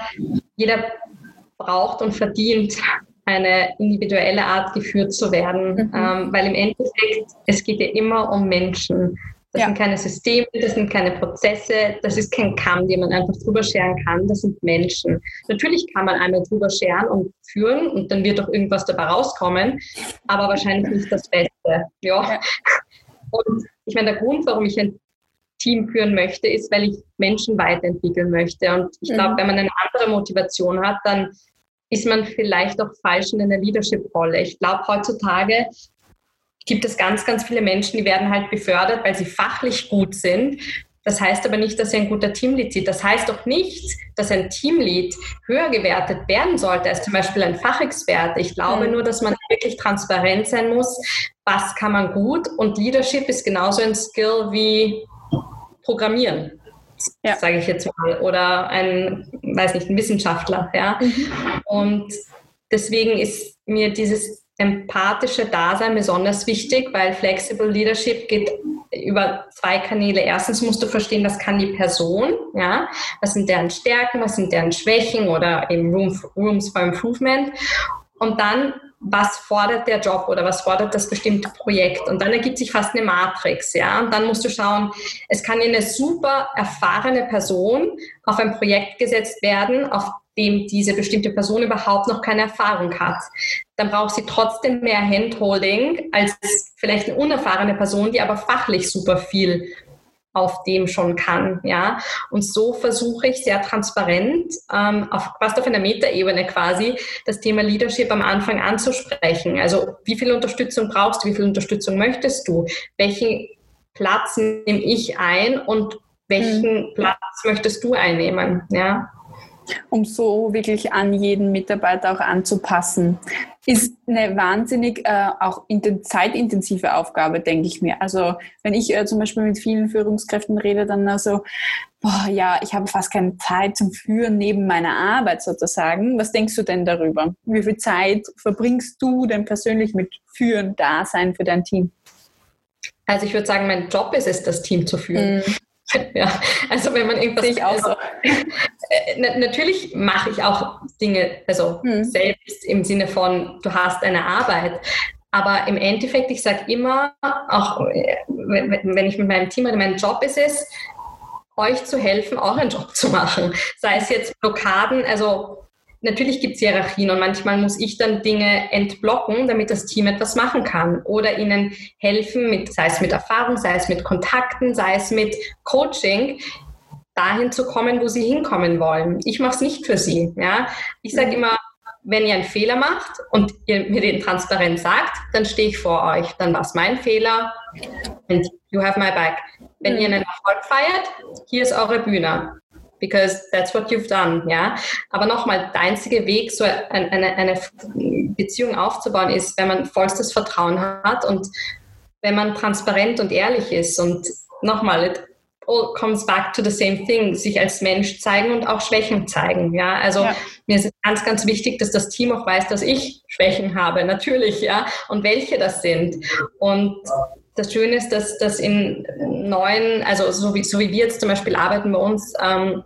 S2: jeder braucht und verdient eine individuelle Art geführt zu werden, mhm. ähm, weil im Endeffekt, es geht ja immer um Menschen. Das ja. sind keine Systeme, das sind keine Prozesse, das ist kein Kamm, den man einfach drüber scheren kann, das sind Menschen. Natürlich kann man einmal drüber scheren und führen und dann wird auch irgendwas dabei rauskommen, aber wahrscheinlich nicht das Beste. Ja. ja. Und ich meine, der Grund, warum ich ein Team führen möchte, ist, weil ich Menschen weiterentwickeln möchte. Und ich glaube, mhm. wenn man eine andere Motivation hat, dann ist man vielleicht auch falsch in einer Leadership-Rolle. Ich glaube, heutzutage gibt es ganz, ganz viele Menschen, die werden halt befördert, weil sie fachlich gut sind. Das heißt aber nicht, dass sie ein guter Teamlead sind. Das heißt auch nicht, dass ein Teamlead höher gewertet werden sollte als zum Beispiel ein Fachexperte. Ich glaube mhm. nur, dass man wirklich transparent sein muss, was kann man gut. Und Leadership ist genauso ein Skill wie Programmieren, ja. sage ich jetzt mal. Oder ein, weiß nicht, ein Wissenschaftler. Ja? Mhm. Und deswegen ist mir dieses empathische Dasein besonders wichtig, weil Flexible Leadership geht über zwei Kanäle. Erstens musst du verstehen, was kann die Person, ja, was sind deren Stärken, was sind deren Schwächen oder eben Room, Rooms for Improvement. Und dann, was fordert der Job oder was fordert das bestimmte Projekt? Und dann ergibt sich fast eine Matrix, ja. Und dann musst du schauen, es kann eine super erfahrene Person auf ein Projekt gesetzt werden, auf dem diese bestimmte Person überhaupt noch keine Erfahrung hat. Dann braucht sie trotzdem mehr Handholding als vielleicht eine unerfahrene Person, die aber fachlich super viel auf dem schon kann, ja. Und so versuche ich sehr transparent, ähm, auf, fast auf einer Metaebene quasi, das Thema Leadership am Anfang anzusprechen. Also wie viel Unterstützung brauchst du, wie viel Unterstützung möchtest du, welchen Platz nehme ich ein und welchen mhm. Platz möchtest du einnehmen, ja
S1: um so wirklich an jeden Mitarbeiter auch anzupassen. Ist eine wahnsinnig äh, auch zeitintensive Aufgabe, denke ich mir. Also wenn ich äh, zum Beispiel mit vielen Führungskräften rede, dann also, boah, ja, ich habe fast keine Zeit zum Führen neben meiner Arbeit sozusagen. Was denkst du denn darüber? Wie viel Zeit verbringst du denn persönlich mit Führen, Dasein für dein Team?
S2: Also ich würde sagen, mein Job ist es, das Team zu führen. Mm. Ja, also wenn man irgendwas.
S1: ich auch so.
S2: Äh, natürlich mache ich auch Dinge, also hm. selbst im Sinne von, du hast eine Arbeit. Aber im Endeffekt, ich sage immer, auch äh, wenn ich mit meinem Team oder mein Job ist es, euch zu helfen, auch einen Job zu machen. Sei es jetzt Blockaden, also natürlich gibt es Hierarchien und manchmal muss ich dann Dinge entblocken, damit das Team etwas machen kann oder ihnen helfen, mit, sei es mit Erfahrung, sei es mit Kontakten, sei es mit Coaching, dahin zu kommen, wo sie hinkommen wollen. Ich mache es nicht für sie. Ja? Ich sage immer, wenn ihr einen Fehler macht und ihr mir den transparent sagt, dann stehe ich vor euch. Dann war es mein Fehler and you have my back. Wenn ihr einen Erfolg feiert, hier ist eure Bühne because that's what you've done, ja. Aber nochmal, der einzige Weg, so eine, eine, Beziehung aufzubauen, ist, wenn man vollstes Vertrauen hat und wenn man transparent und ehrlich ist und nochmal, it all comes back to the same thing, sich als Mensch zeigen und auch Schwächen zeigen, ja. Also ja. mir ist es ganz, ganz wichtig, dass das Team auch weiß, dass ich Schwächen habe, natürlich, ja, und welche das sind. Und das Schöne ist, dass, dass in neuen, also so wie, so wie wir jetzt zum Beispiel arbeiten bei uns, ähm,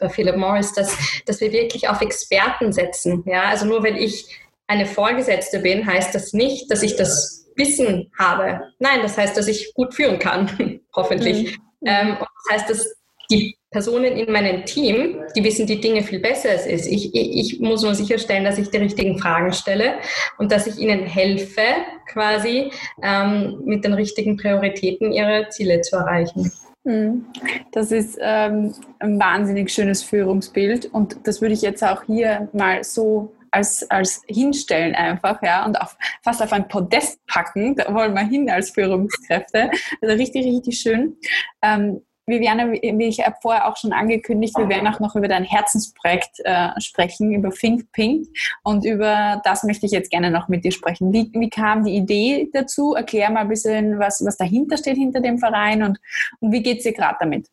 S2: bei Philip Morris, dass, dass wir wirklich auf Experten setzen. Ja? Also nur weil ich eine Vorgesetzte bin, heißt das nicht, dass ich das Wissen habe. Nein, das heißt, dass ich gut führen kann, hoffentlich. Mhm. Ähm, und das heißt, dass die Personen in meinem Team, die wissen die Dinge viel besser als ich. ich. Ich muss nur sicherstellen, dass ich die richtigen Fragen stelle und dass ich ihnen helfe, quasi ähm, mit den richtigen Prioritäten ihre Ziele zu erreichen.
S1: Hm. Das ist ähm, ein wahnsinnig schönes Führungsbild und das würde ich jetzt auch hier mal so als, als hinstellen einfach, ja, und auf, fast auf ein Podest packen, da wollen wir hin als Führungskräfte. Also richtig, richtig schön. Ähm, Viviane, wie ich vorher auch schon angekündigt, wir werden auch noch über dein Herzensprojekt äh, sprechen, über Think Pink. Und über das möchte ich jetzt gerne noch mit dir sprechen. Wie, wie kam die Idee dazu? Erklär mal ein bisschen, was, was dahinter steht hinter dem Verein und, und wie geht es dir gerade damit?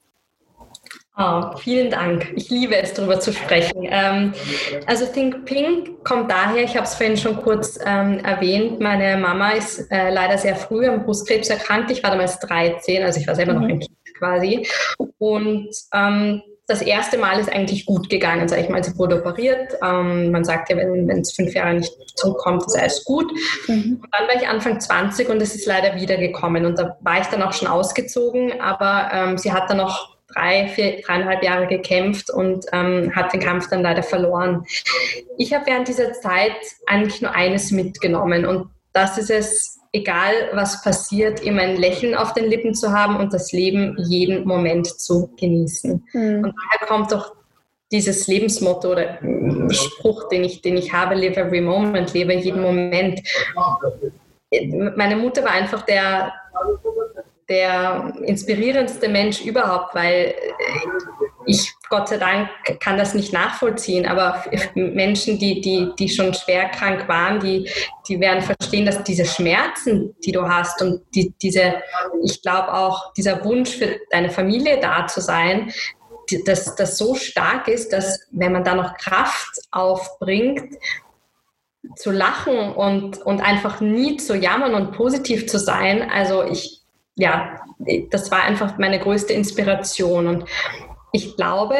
S2: Oh, vielen Dank. Ich liebe es, darüber zu sprechen. Ähm, also Think Pink kommt daher, ich habe es vorhin schon kurz ähm, erwähnt, meine Mama ist äh, leider sehr früh am Brustkrebs erkrankt. Ich war damals 13, also ich war selber mhm. noch ein Kind quasi. Und ähm, das erste Mal ist eigentlich gut gegangen, sage ich mal. Sie wurde operiert. Ähm, man sagt ja, wenn es fünf Jahre nicht zurückkommt, ist alles gut. Mhm. Und dann war ich Anfang 20 und es ist leider wiedergekommen. Und da war ich dann auch schon ausgezogen, aber ähm, sie hat dann noch drei, vier, dreieinhalb Jahre gekämpft und ähm, hat den Kampf dann leider verloren. Ich habe während dieser Zeit eigentlich nur eines mitgenommen und das ist es, egal was passiert, immer ein Lächeln auf den Lippen zu haben und das Leben jeden Moment zu genießen. Mhm. Und daher kommt doch dieses Lebensmotto oder Spruch, den ich, den ich habe, live every moment, lebe jeden Moment. Meine Mutter war einfach der, der inspirierendste Mensch überhaupt, weil ich Gott sei Dank kann das nicht nachvollziehen, aber Menschen, die, die, die schon schwer krank waren, die, die werden verstehen, dass diese Schmerzen, die du hast und die, diese, ich glaube auch dieser Wunsch für deine Familie da zu sein, dass das so stark ist, dass wenn man da noch Kraft aufbringt, zu lachen und, und einfach nie zu jammern und positiv zu sein, also ich, ja, das war einfach meine größte Inspiration und ich glaube,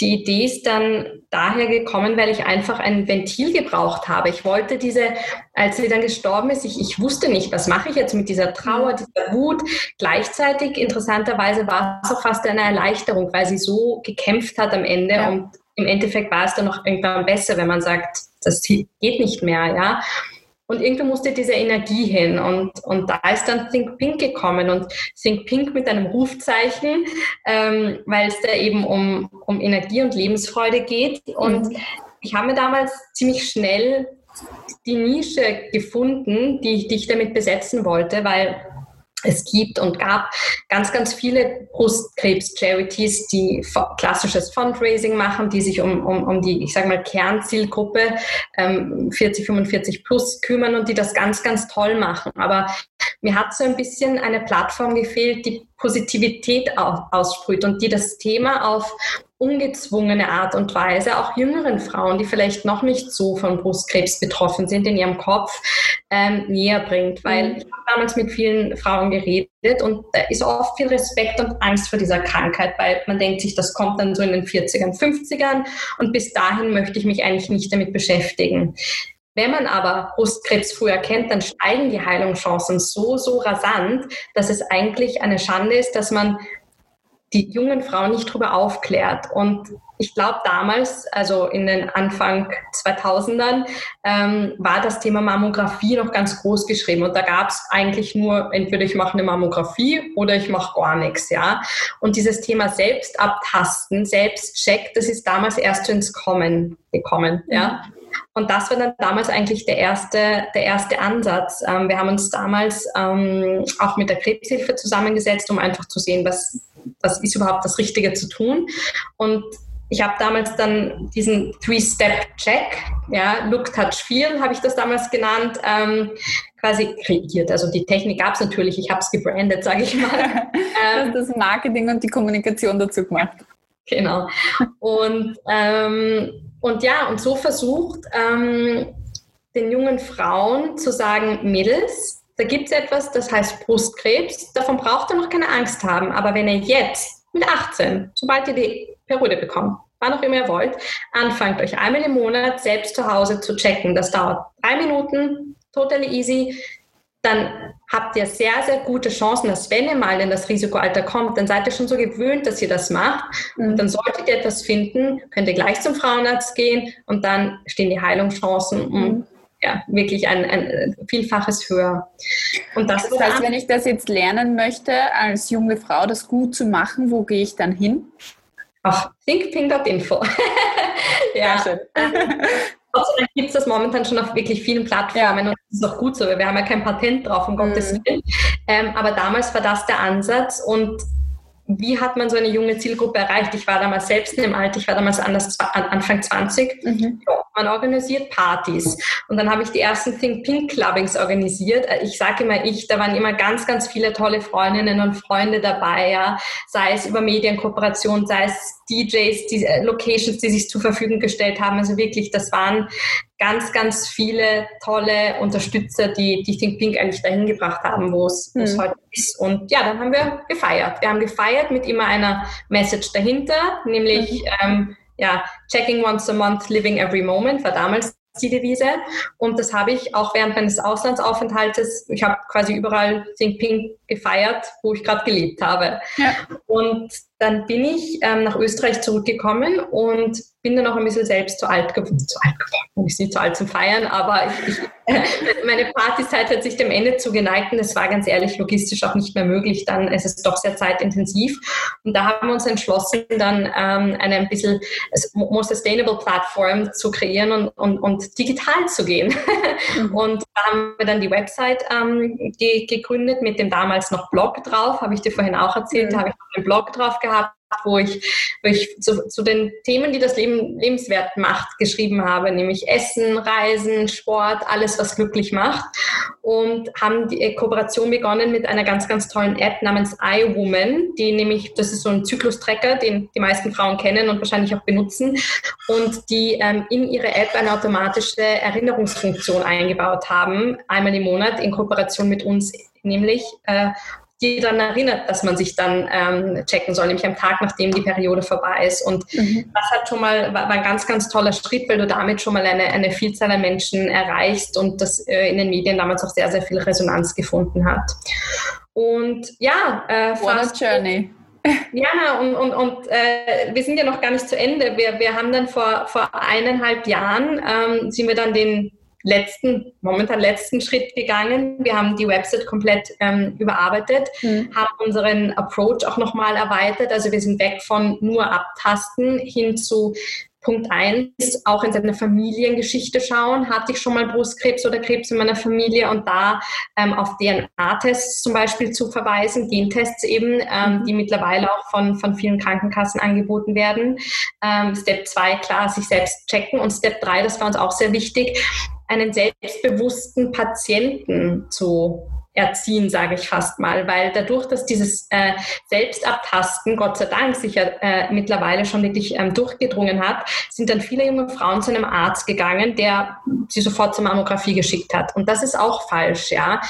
S2: die Idee ist dann daher gekommen, weil ich einfach ein Ventil gebraucht habe. Ich wollte diese, als sie dann gestorben ist, ich, ich wusste nicht, was mache ich jetzt mit dieser Trauer, dieser Wut. Gleichzeitig, interessanterweise, war es auch fast eine Erleichterung, weil sie so gekämpft hat am Ende ja. und im Endeffekt war es dann noch irgendwann besser, wenn man sagt, das geht nicht mehr, ja. Und irgendwo musste diese Energie hin. Und, und da ist dann Think Pink gekommen. Und Think Pink mit einem Rufzeichen, ähm, weil es da eben um, um Energie und Lebensfreude geht. Und mhm. ich habe mir damals ziemlich schnell die Nische gefunden, die, die ich damit besetzen wollte, weil es gibt und gab ganz, ganz viele Brustkrebs-Charities, die klassisches Fundraising machen, die sich um, um, um die, ich sage mal, Kernzielgruppe ähm, 40, 45 plus kümmern und die das ganz, ganz toll machen. Aber mir hat so ein bisschen eine Plattform gefehlt, die Positivität aussprüht und die das Thema auf ungezwungene Art und Weise auch jüngeren Frauen, die vielleicht noch nicht so von Brustkrebs betroffen sind, in ihrem Kopf ähm, näher bringt. Weil mhm. ich habe damals mit vielen Frauen geredet und da ist oft viel Respekt und Angst vor dieser Krankheit, weil man denkt sich, das kommt dann so in den 40ern, 50ern und bis dahin möchte ich mich eigentlich nicht damit beschäftigen. Wenn man aber Brustkrebs früh erkennt, dann steigen die Heilungschancen so, so rasant, dass es eigentlich eine Schande ist, dass man die jungen Frauen nicht darüber aufklärt. Und ich glaube, damals, also in den Anfang 2000ern, ähm, war das Thema Mammographie noch ganz groß geschrieben. Und da gab es eigentlich nur, entweder ich mache eine Mammographie oder ich mache gar nichts. Ja? Und dieses Thema Selbstabtasten, Selbstcheck, das ist damals erst ins Kommen gekommen. Ja? Und das war dann damals eigentlich der erste, der erste Ansatz. Ähm, wir haben uns damals ähm, auch mit der Krebshilfe zusammengesetzt, um einfach zu sehen, was, was ist überhaupt das Richtige zu tun. Und ich habe damals dann diesen Three-Step-Check, ja, Look, Touch, Feel habe ich das damals genannt, ähm, quasi kreiert. Also die Technik gab es natürlich, ich habe es gebrandet, sage ich mal.
S1: ähm, das Marketing und die Kommunikation dazu gemacht.
S2: Genau. Und, ähm, und ja, und so versucht, ähm, den jungen Frauen zu sagen, Mädels, da gibt es etwas, das heißt Brustkrebs, davon braucht ihr noch keine Angst haben. Aber wenn ihr jetzt mit 18, sobald ihr die Periode bekommt, wann auch immer ihr wollt, anfangt euch einmal im Monat selbst zu Hause zu checken. Das dauert drei Minuten, totally easy. Dann habt ihr sehr, sehr gute Chancen, dass wenn ihr mal in das Risikoalter kommt, dann seid ihr schon so gewöhnt, dass ihr das macht. Und mhm. dann solltet ihr etwas finden, könnt ihr gleich zum Frauenarzt gehen und dann stehen die Heilungschancen um mhm ja, wirklich ein, ein Vielfaches höher.
S1: Und das, das heißt, wenn ich das jetzt lernen möchte, als junge Frau das gut zu machen, wo gehe ich dann hin?
S2: Auf thinkping.info. ja, schön. Gott sei Dank gibt es das momentan schon auf wirklich vielen Plattformen ja. und das ist auch gut so, weil wir haben ja kein Patent drauf, um mhm. Gottes Willen. Ähm, aber damals war das der Ansatz und wie hat man so eine junge Zielgruppe erreicht? Ich war damals selbst in dem Alter, ich war damals Anfang 20. Mhm. Man organisiert Partys. Und dann habe ich die ersten Think Pink Clubbings organisiert. Ich sage immer ich, da waren immer ganz, ganz viele tolle Freundinnen und Freunde dabei, ja. sei es über Medienkooperation, sei es DJs, die äh, Locations, die sich zur Verfügung gestellt haben. Also wirklich, das waren ganz, ganz viele tolle Unterstützer, die, die Think Pink eigentlich dahin gebracht haben, wo es mhm. heute ist. Und ja, dann haben wir gefeiert. Wir haben gefeiert mit immer einer Message dahinter, nämlich mhm. ähm, ja, checking once a month, living every moment war damals die Devise. Und das habe ich auch während meines Auslandsaufenthaltes, ich habe quasi überall Think Pink gefeiert, wo ich gerade gelebt habe. Ja. Und dann bin ich ähm, nach Österreich zurückgekommen und bin dann auch ein bisschen selbst zu alt geworden. Zu alt geworden, ich nicht zu alt zum Feiern, aber ich, ich, meine Partyzeit hat sich dem Ende zugeneigt und es war ganz ehrlich logistisch auch nicht mehr möglich. Dann ist es doch sehr zeitintensiv. Und da haben wir uns entschlossen, dann ähm, eine ein bisschen more sustainable Plattform zu kreieren und, und, und digital zu gehen. Mhm. Und da haben wir dann die Website ähm, ge gegründet mit dem damals noch Blog drauf, habe ich dir vorhin auch erzählt, mhm. da habe ich noch einen Blog drauf gehabt wo ich, wo ich zu, zu, den Themen, die das Leben lebenswert macht, geschrieben habe, nämlich Essen, Reisen, Sport, alles, was glücklich macht. Und haben die Kooperation begonnen mit einer ganz, ganz tollen App namens iWoman, die nämlich, das ist so ein Zyklus-Tracker, den die meisten Frauen kennen und wahrscheinlich auch benutzen, und die ähm, in ihre App eine automatische Erinnerungsfunktion eingebaut haben, einmal im Monat in Kooperation mit uns nämlich äh, die daran erinnert, dass man sich dann ähm, checken soll, nämlich am Tag, nachdem die Periode vorbei ist. Und mhm. das hat schon mal, war, ein ganz, ganz toller Schritt, weil du damit schon mal eine, eine Vielzahl an Menschen erreichst und das äh, in den Medien damals auch sehr, sehr viel Resonanz gefunden hat. Und ja,
S1: äh, What a journey.
S2: Ja, und, und, und äh, wir sind ja noch gar nicht zu Ende. Wir, wir haben dann vor, vor eineinhalb Jahren, ähm, sind wir dann den letzten, momentan letzten Schritt gegangen. Wir haben die Website komplett ähm, überarbeitet, mhm. haben unseren Approach auch nochmal erweitert. Also wir sind weg von nur Abtasten hin zu Punkt eins, auch in seine Familiengeschichte schauen. Hatte ich schon mal Brustkrebs oder Krebs in meiner Familie und da ähm, auf DNA-Tests zum Beispiel zu verweisen, Gentests eben, ähm, mhm. die mittlerweile auch von, von vielen Krankenkassen angeboten werden. Ähm, Step zwei klar, sich selbst checken und Step drei das war uns auch sehr wichtig, einen selbstbewussten Patienten zu erziehen, sage ich fast mal, weil dadurch, dass dieses äh, Selbstabtasten, Gott sei Dank, sich ja äh, mittlerweile schon wirklich ähm, durchgedrungen hat, sind dann viele junge Frauen zu einem Arzt gegangen, der sie sofort zur Mammographie geschickt hat. Und das ist auch falsch, ja.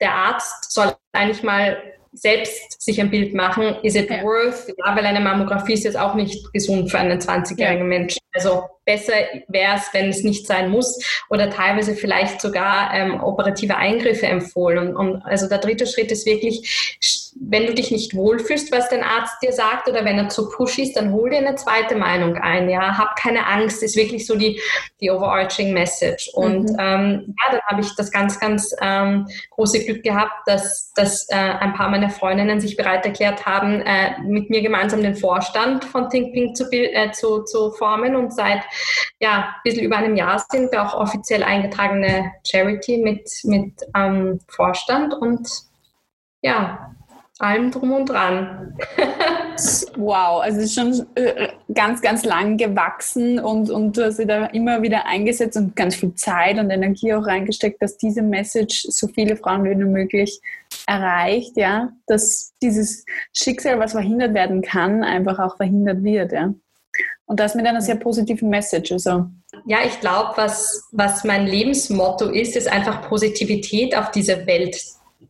S2: Der Arzt soll eigentlich mal selbst sich ein Bild machen, is it ja. worth? Ja, weil eine Mammographie ist jetzt auch nicht gesund für einen 20-jährigen ja. Menschen. Also besser wäre es, wenn es nicht sein muss oder teilweise vielleicht sogar ähm, operative Eingriffe empfohlen. Und, und also der dritte Schritt ist wirklich, wenn du dich nicht wohlfühlst, was dein Arzt dir sagt oder wenn er zu push ist, dann hol dir eine zweite Meinung ein. Ja, hab keine Angst, ist wirklich so die, die overarching Message. Und mhm. ähm, ja, dann habe ich das ganz, ganz ähm, große Glück gehabt, dass, dass äh, ein paar meiner Freundinnen sich bereit erklärt haben, äh, mit mir gemeinsam den Vorstand von Think Pink zu, äh, zu, zu formen und seit ja, ein bisschen über einem Jahr sind wir auch offiziell eingetragene Charity mit, mit ähm, Vorstand und ja, allem drum und dran.
S1: wow, also es ist schon äh, ganz, ganz lang gewachsen und, und du hast dich da immer wieder eingesetzt und ganz viel Zeit und Energie auch reingesteckt, dass diese Message so viele Frauen wie nur möglich erreicht, ja, dass dieses Schicksal, was verhindert werden kann, einfach auch verhindert wird, ja. Und das mit einer sehr positiven Message. Also.
S2: Ja, ich glaube, was, was mein Lebensmotto ist, ist einfach Positivität auf diese Welt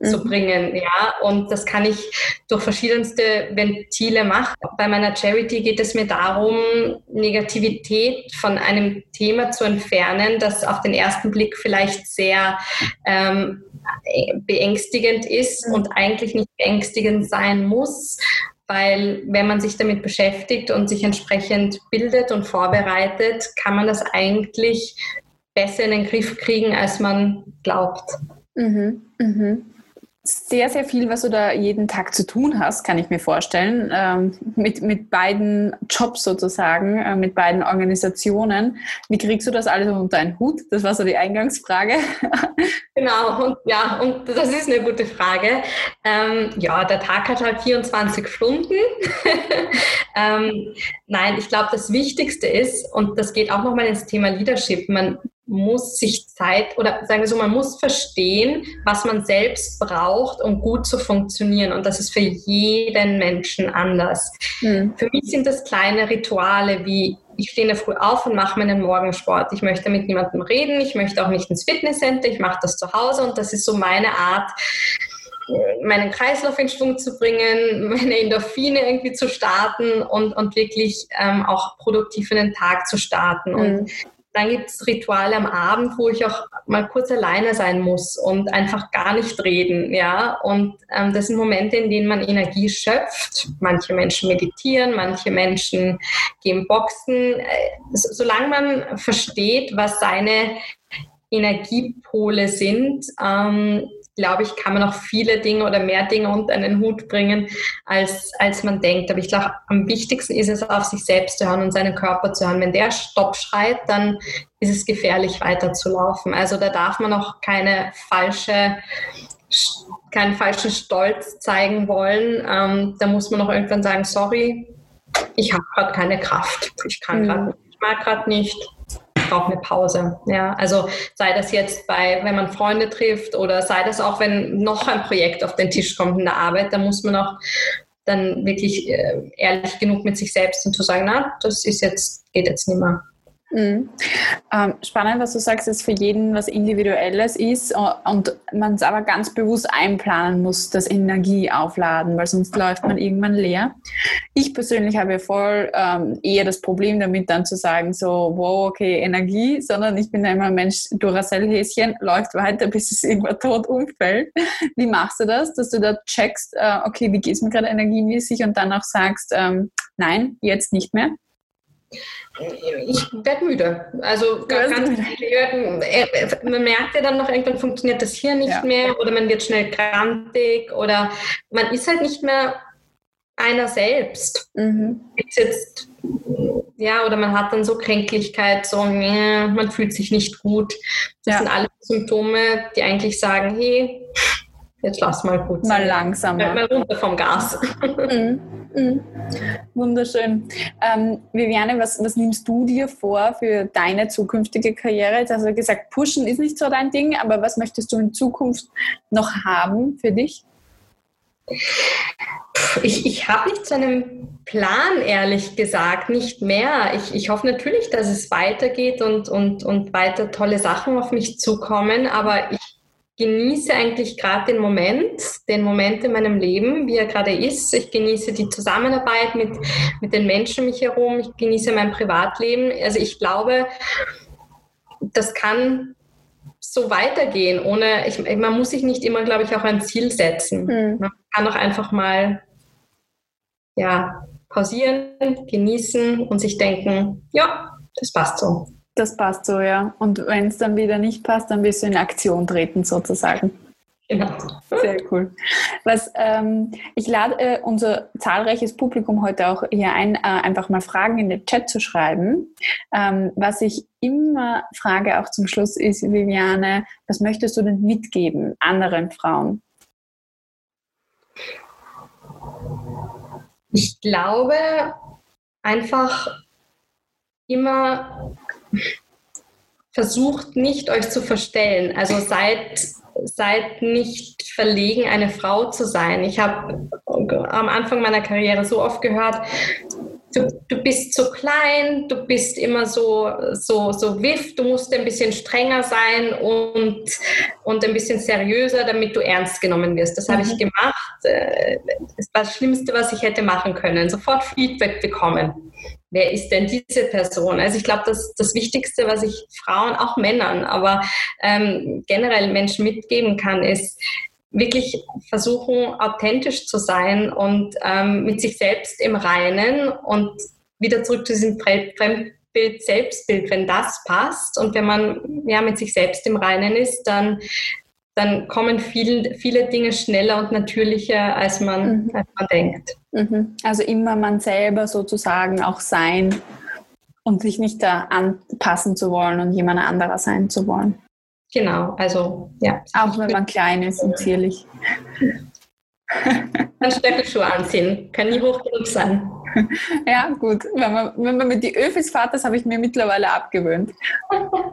S2: zu mhm. bringen, ja. Und das kann ich durch verschiedenste Ventile machen. Bei meiner Charity geht es mir darum, Negativität von einem Thema zu entfernen, das auf den ersten Blick vielleicht sehr ähm, beängstigend ist mhm. und eigentlich nicht beängstigend sein muss, weil wenn man sich damit beschäftigt und sich entsprechend bildet und vorbereitet, kann man das eigentlich besser in den Griff kriegen, als man glaubt.
S1: Mhm, mhm sehr, sehr viel, was du da jeden Tag zu tun hast, kann ich mir vorstellen, ähm, mit, mit beiden Jobs sozusagen, äh, mit beiden Organisationen. Wie kriegst du das alles unter einen Hut? Das war so die Eingangsfrage.
S2: Genau, und ja, und das ist eine gute Frage. Ähm, ja, der Tag hat halt 24 Stunden. ähm, nein, ich glaube, das Wichtigste ist, und das geht auch nochmal ins Thema Leadership, man muss sich Zeit oder sagen wir so, man muss verstehen, was man selbst braucht, um gut zu funktionieren. Und das ist für jeden Menschen anders. Mhm. Für mich sind das kleine Rituale wie ich stehe in der Früh auf und mache meinen Morgensport. Ich möchte mit niemandem reden, ich möchte auch nicht ins Fitnesscenter, ich mache das zu Hause und das ist so meine Art, meinen Kreislauf in Schwung zu bringen, meine Endorphine irgendwie zu starten und, und wirklich ähm, auch produktiv in den Tag zu starten. Und mhm dann gibt es Rituale am Abend, wo ich auch mal kurz alleine sein muss und einfach gar nicht reden. Ja? Und ähm, das sind Momente, in denen man Energie schöpft. Manche Menschen meditieren, manche Menschen gehen boxen. Äh, solange man versteht, was seine Energiepole sind, ähm, glaube ich, kann man auch viele Dinge oder mehr Dinge unter einen Hut bringen, als, als man denkt. Aber ich glaube, am wichtigsten ist es, auf sich selbst zu hören und seinen Körper zu hören. Wenn der Stopp schreit, dann ist es gefährlich, weiterzulaufen. Also da darf man auch keine falsche keinen falschen Stolz zeigen wollen. Ähm, da muss man auch irgendwann sagen, sorry, ich habe gerade keine Kraft. Ich kann gerade mhm. nicht, ich mag gerade nicht brauche eine Pause. Ja, also sei das jetzt bei, wenn man Freunde trifft oder sei das auch, wenn noch ein Projekt auf den Tisch kommt in der Arbeit, da muss man auch dann wirklich äh, ehrlich genug mit sich selbst und zu sagen, na, das ist jetzt, geht jetzt nicht mehr.
S1: Mhm. Ähm, spannend, was du sagst, dass für jeden was Individuelles ist äh, und man es aber ganz bewusst einplanen muss, das Energie aufladen, weil sonst läuft man irgendwann leer. Ich persönlich habe voll ähm, eher das Problem damit, dann zu sagen, so, wow, okay, Energie, sondern ich bin ja immer ein Mensch, Duracell-Häschen, läuft weiter, bis es irgendwann tot umfällt. Wie machst du das, dass du da checkst, äh, okay, wie geht es mir gerade energiemäßig und dann auch sagst, ähm, nein, jetzt nicht mehr?
S2: Ich werde müde. Also ganz müde. Äh, man merkt ja dann noch, irgendwann funktioniert das hier nicht ja. mehr oder man wird schnell krantig oder man ist halt nicht mehr einer selbst. Mhm. jetzt, ja, oder man hat dann so Kränklichkeit, so, man fühlt sich nicht gut. Das ja. sind alle Symptome, die eigentlich sagen, hey, jetzt lass mal gut
S1: Mal langsamer.
S2: Mal runter vom Gas.
S1: Mhm. Mhm. Wunderschön. Ähm, Viviane, was, was nimmst du dir vor für deine zukünftige Karriere? Jetzt hast du gesagt, pushen ist nicht so dein Ding, aber was möchtest du in Zukunft noch haben für dich?
S2: Ich, ich habe nicht so einen Plan, ehrlich gesagt, nicht mehr. Ich, ich hoffe natürlich, dass es weitergeht und, und, und weiter tolle Sachen auf mich zukommen, aber ich genieße eigentlich gerade den Moment, den Moment in meinem Leben, wie er gerade ist. Ich genieße die Zusammenarbeit mit, mit den Menschen um mich herum. Ich genieße mein Privatleben. Also ich glaube, das kann so weitergehen, ohne, ich, man muss sich nicht immer, glaube ich, auch ein Ziel setzen. Mhm. Man kann auch einfach mal, ja, pausieren, genießen und sich denken, ja, das passt so.
S1: Das passt so, ja. Und wenn es dann wieder nicht passt, dann wirst du in Aktion treten sozusagen.
S2: Genau.
S1: Sehr cool. Was, ähm, ich lade äh, unser zahlreiches Publikum heute auch hier ein, äh, einfach mal Fragen in den Chat zu schreiben. Ähm, was ich immer frage, auch zum Schluss, ist, Viviane, was möchtest du denn mitgeben anderen Frauen?
S2: Ich glaube, einfach immer versucht nicht, euch zu verstellen. Also seid, seid nicht verlegen, eine Frau zu sein. Ich habe am Anfang meiner Karriere so oft gehört, du, du bist zu klein, du bist immer so, so, so wiff, du musst ein bisschen strenger sein und, und ein bisschen seriöser, damit du ernst genommen wirst. Das mhm. habe ich mhm. gemacht. Äh, das war das Schlimmste, was ich hätte machen können. Sofort Feedback bekommen. Wer ist denn diese Person? Also ich glaube, das das Wichtigste, was ich Frauen, auch Männern, aber ähm, generell Menschen mitgeben kann, ist, wirklich versuchen, authentisch zu sein und ähm, mit sich selbst im Reinen und wieder zurück zu diesem Fremdbild, Selbstbild, wenn das passt und wenn man ja mit sich selbst im Reinen ist, dann, dann kommen viel, viele Dinge schneller und natürlicher, als man, mhm. als man denkt.
S1: Mhm. Also immer man selber sozusagen auch sein und sich nicht da anpassen zu wollen und jemand anderer sein zu wollen.
S2: Genau, also ja.
S1: Auch wenn man klein ist und zierlich.
S2: Dann Stöckelschuhe anziehen, kann nie hoch genug sein.
S1: Ja, gut. Wenn man, wenn man mit die Öfis fährt, das habe ich mir mittlerweile abgewöhnt.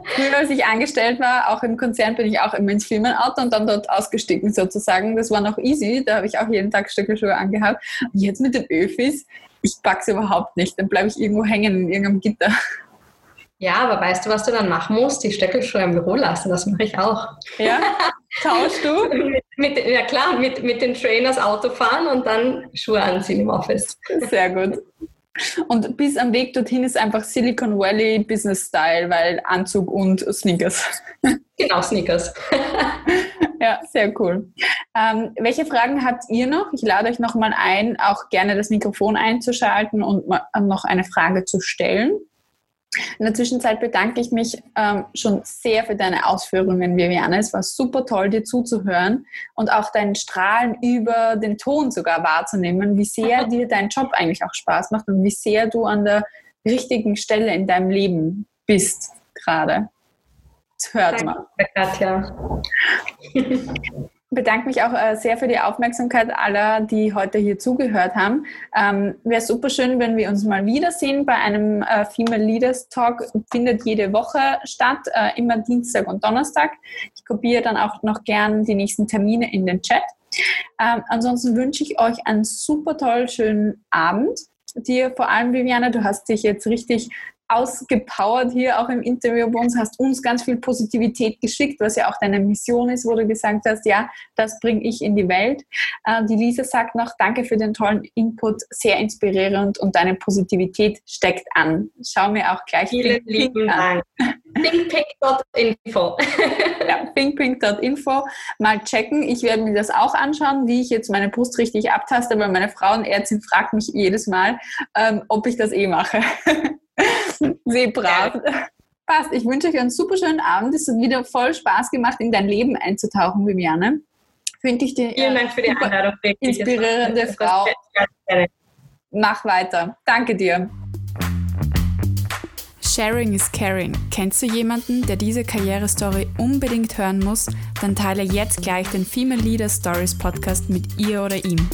S1: Früher, als ich angestellt war, auch im Konzern, bin ich auch immer ins Firmenauto und dann dort ausgestiegen sozusagen. Das war noch easy, da habe ich auch jeden Tag Stöckelschuhe angehabt. Und jetzt mit den Öfis, ich pack's überhaupt nicht. Dann bleibe ich irgendwo hängen in irgendeinem Gitter.
S2: Ja, aber weißt du, was du dann machen musst? Die Stöckelschuhe im Büro lassen. Das mache ich auch.
S1: Ja? Tauschst du?
S2: mit, mit, ja klar, mit, mit den Trainers Auto fahren und dann Schuhe anziehen im Office.
S1: Sehr gut. Und bis am Weg dorthin ist einfach Silicon Valley Business Style, weil Anzug und Sneakers.
S2: Genau, Sneakers.
S1: ja, sehr cool. Ähm, welche Fragen habt ihr noch? Ich lade euch nochmal ein, auch gerne das Mikrofon einzuschalten und noch eine Frage zu stellen. In der Zwischenzeit bedanke ich mich ähm, schon sehr für deine Ausführungen, Viviane. Es war super toll, dir zuzuhören und auch deinen Strahlen über den Ton sogar wahrzunehmen, wie sehr dir dein Job eigentlich auch Spaß macht und wie sehr du an der richtigen Stelle in deinem Leben bist gerade. Das hört man. Katja bedanke mich auch äh, sehr für die Aufmerksamkeit aller, die heute hier zugehört haben. Ähm, Wäre super schön, wenn wir uns mal wiedersehen bei einem äh, Female Leaders Talk. Findet jede Woche statt, äh, immer Dienstag und Donnerstag. Ich kopiere dann auch noch gern die nächsten Termine in den Chat. Ähm, ansonsten wünsche ich euch einen super toll schönen Abend. Dir vor allem, Viviane, du hast dich jetzt richtig ausgepowert hier auch im Interview bei uns, hast uns ganz viel Positivität geschickt, was ja auch deine Mission ist, wo du gesagt hast, ja, das bringe ich in die Welt. Äh, die Lisa sagt noch, danke für den tollen Input, sehr inspirierend und deine Positivität steckt an. Schau mir auch gleich
S2: Vielen lieben Dank. Thinkpink.info.
S1: ja, thinkpink.info. Mal checken. Ich werde mir das auch anschauen, wie ich jetzt meine Brust richtig abtaste, weil meine Frauenärztin fragt mich jedes Mal, ähm, ob ich das eh mache. Sehr brav. Ja. Passt. Ich wünsche euch einen super schönen Abend. Es hat wieder voll Spaß gemacht, in dein Leben einzutauchen, Viviane. Finde ich die
S2: Vielen Dank für die Einladung.
S1: Inspirierende Frau. Mach weiter. Danke dir.
S3: Sharing is caring. Kennst du jemanden, der diese Karrierestory unbedingt hören muss? Dann teile jetzt gleich den Female Leader Stories Podcast mit ihr oder ihm.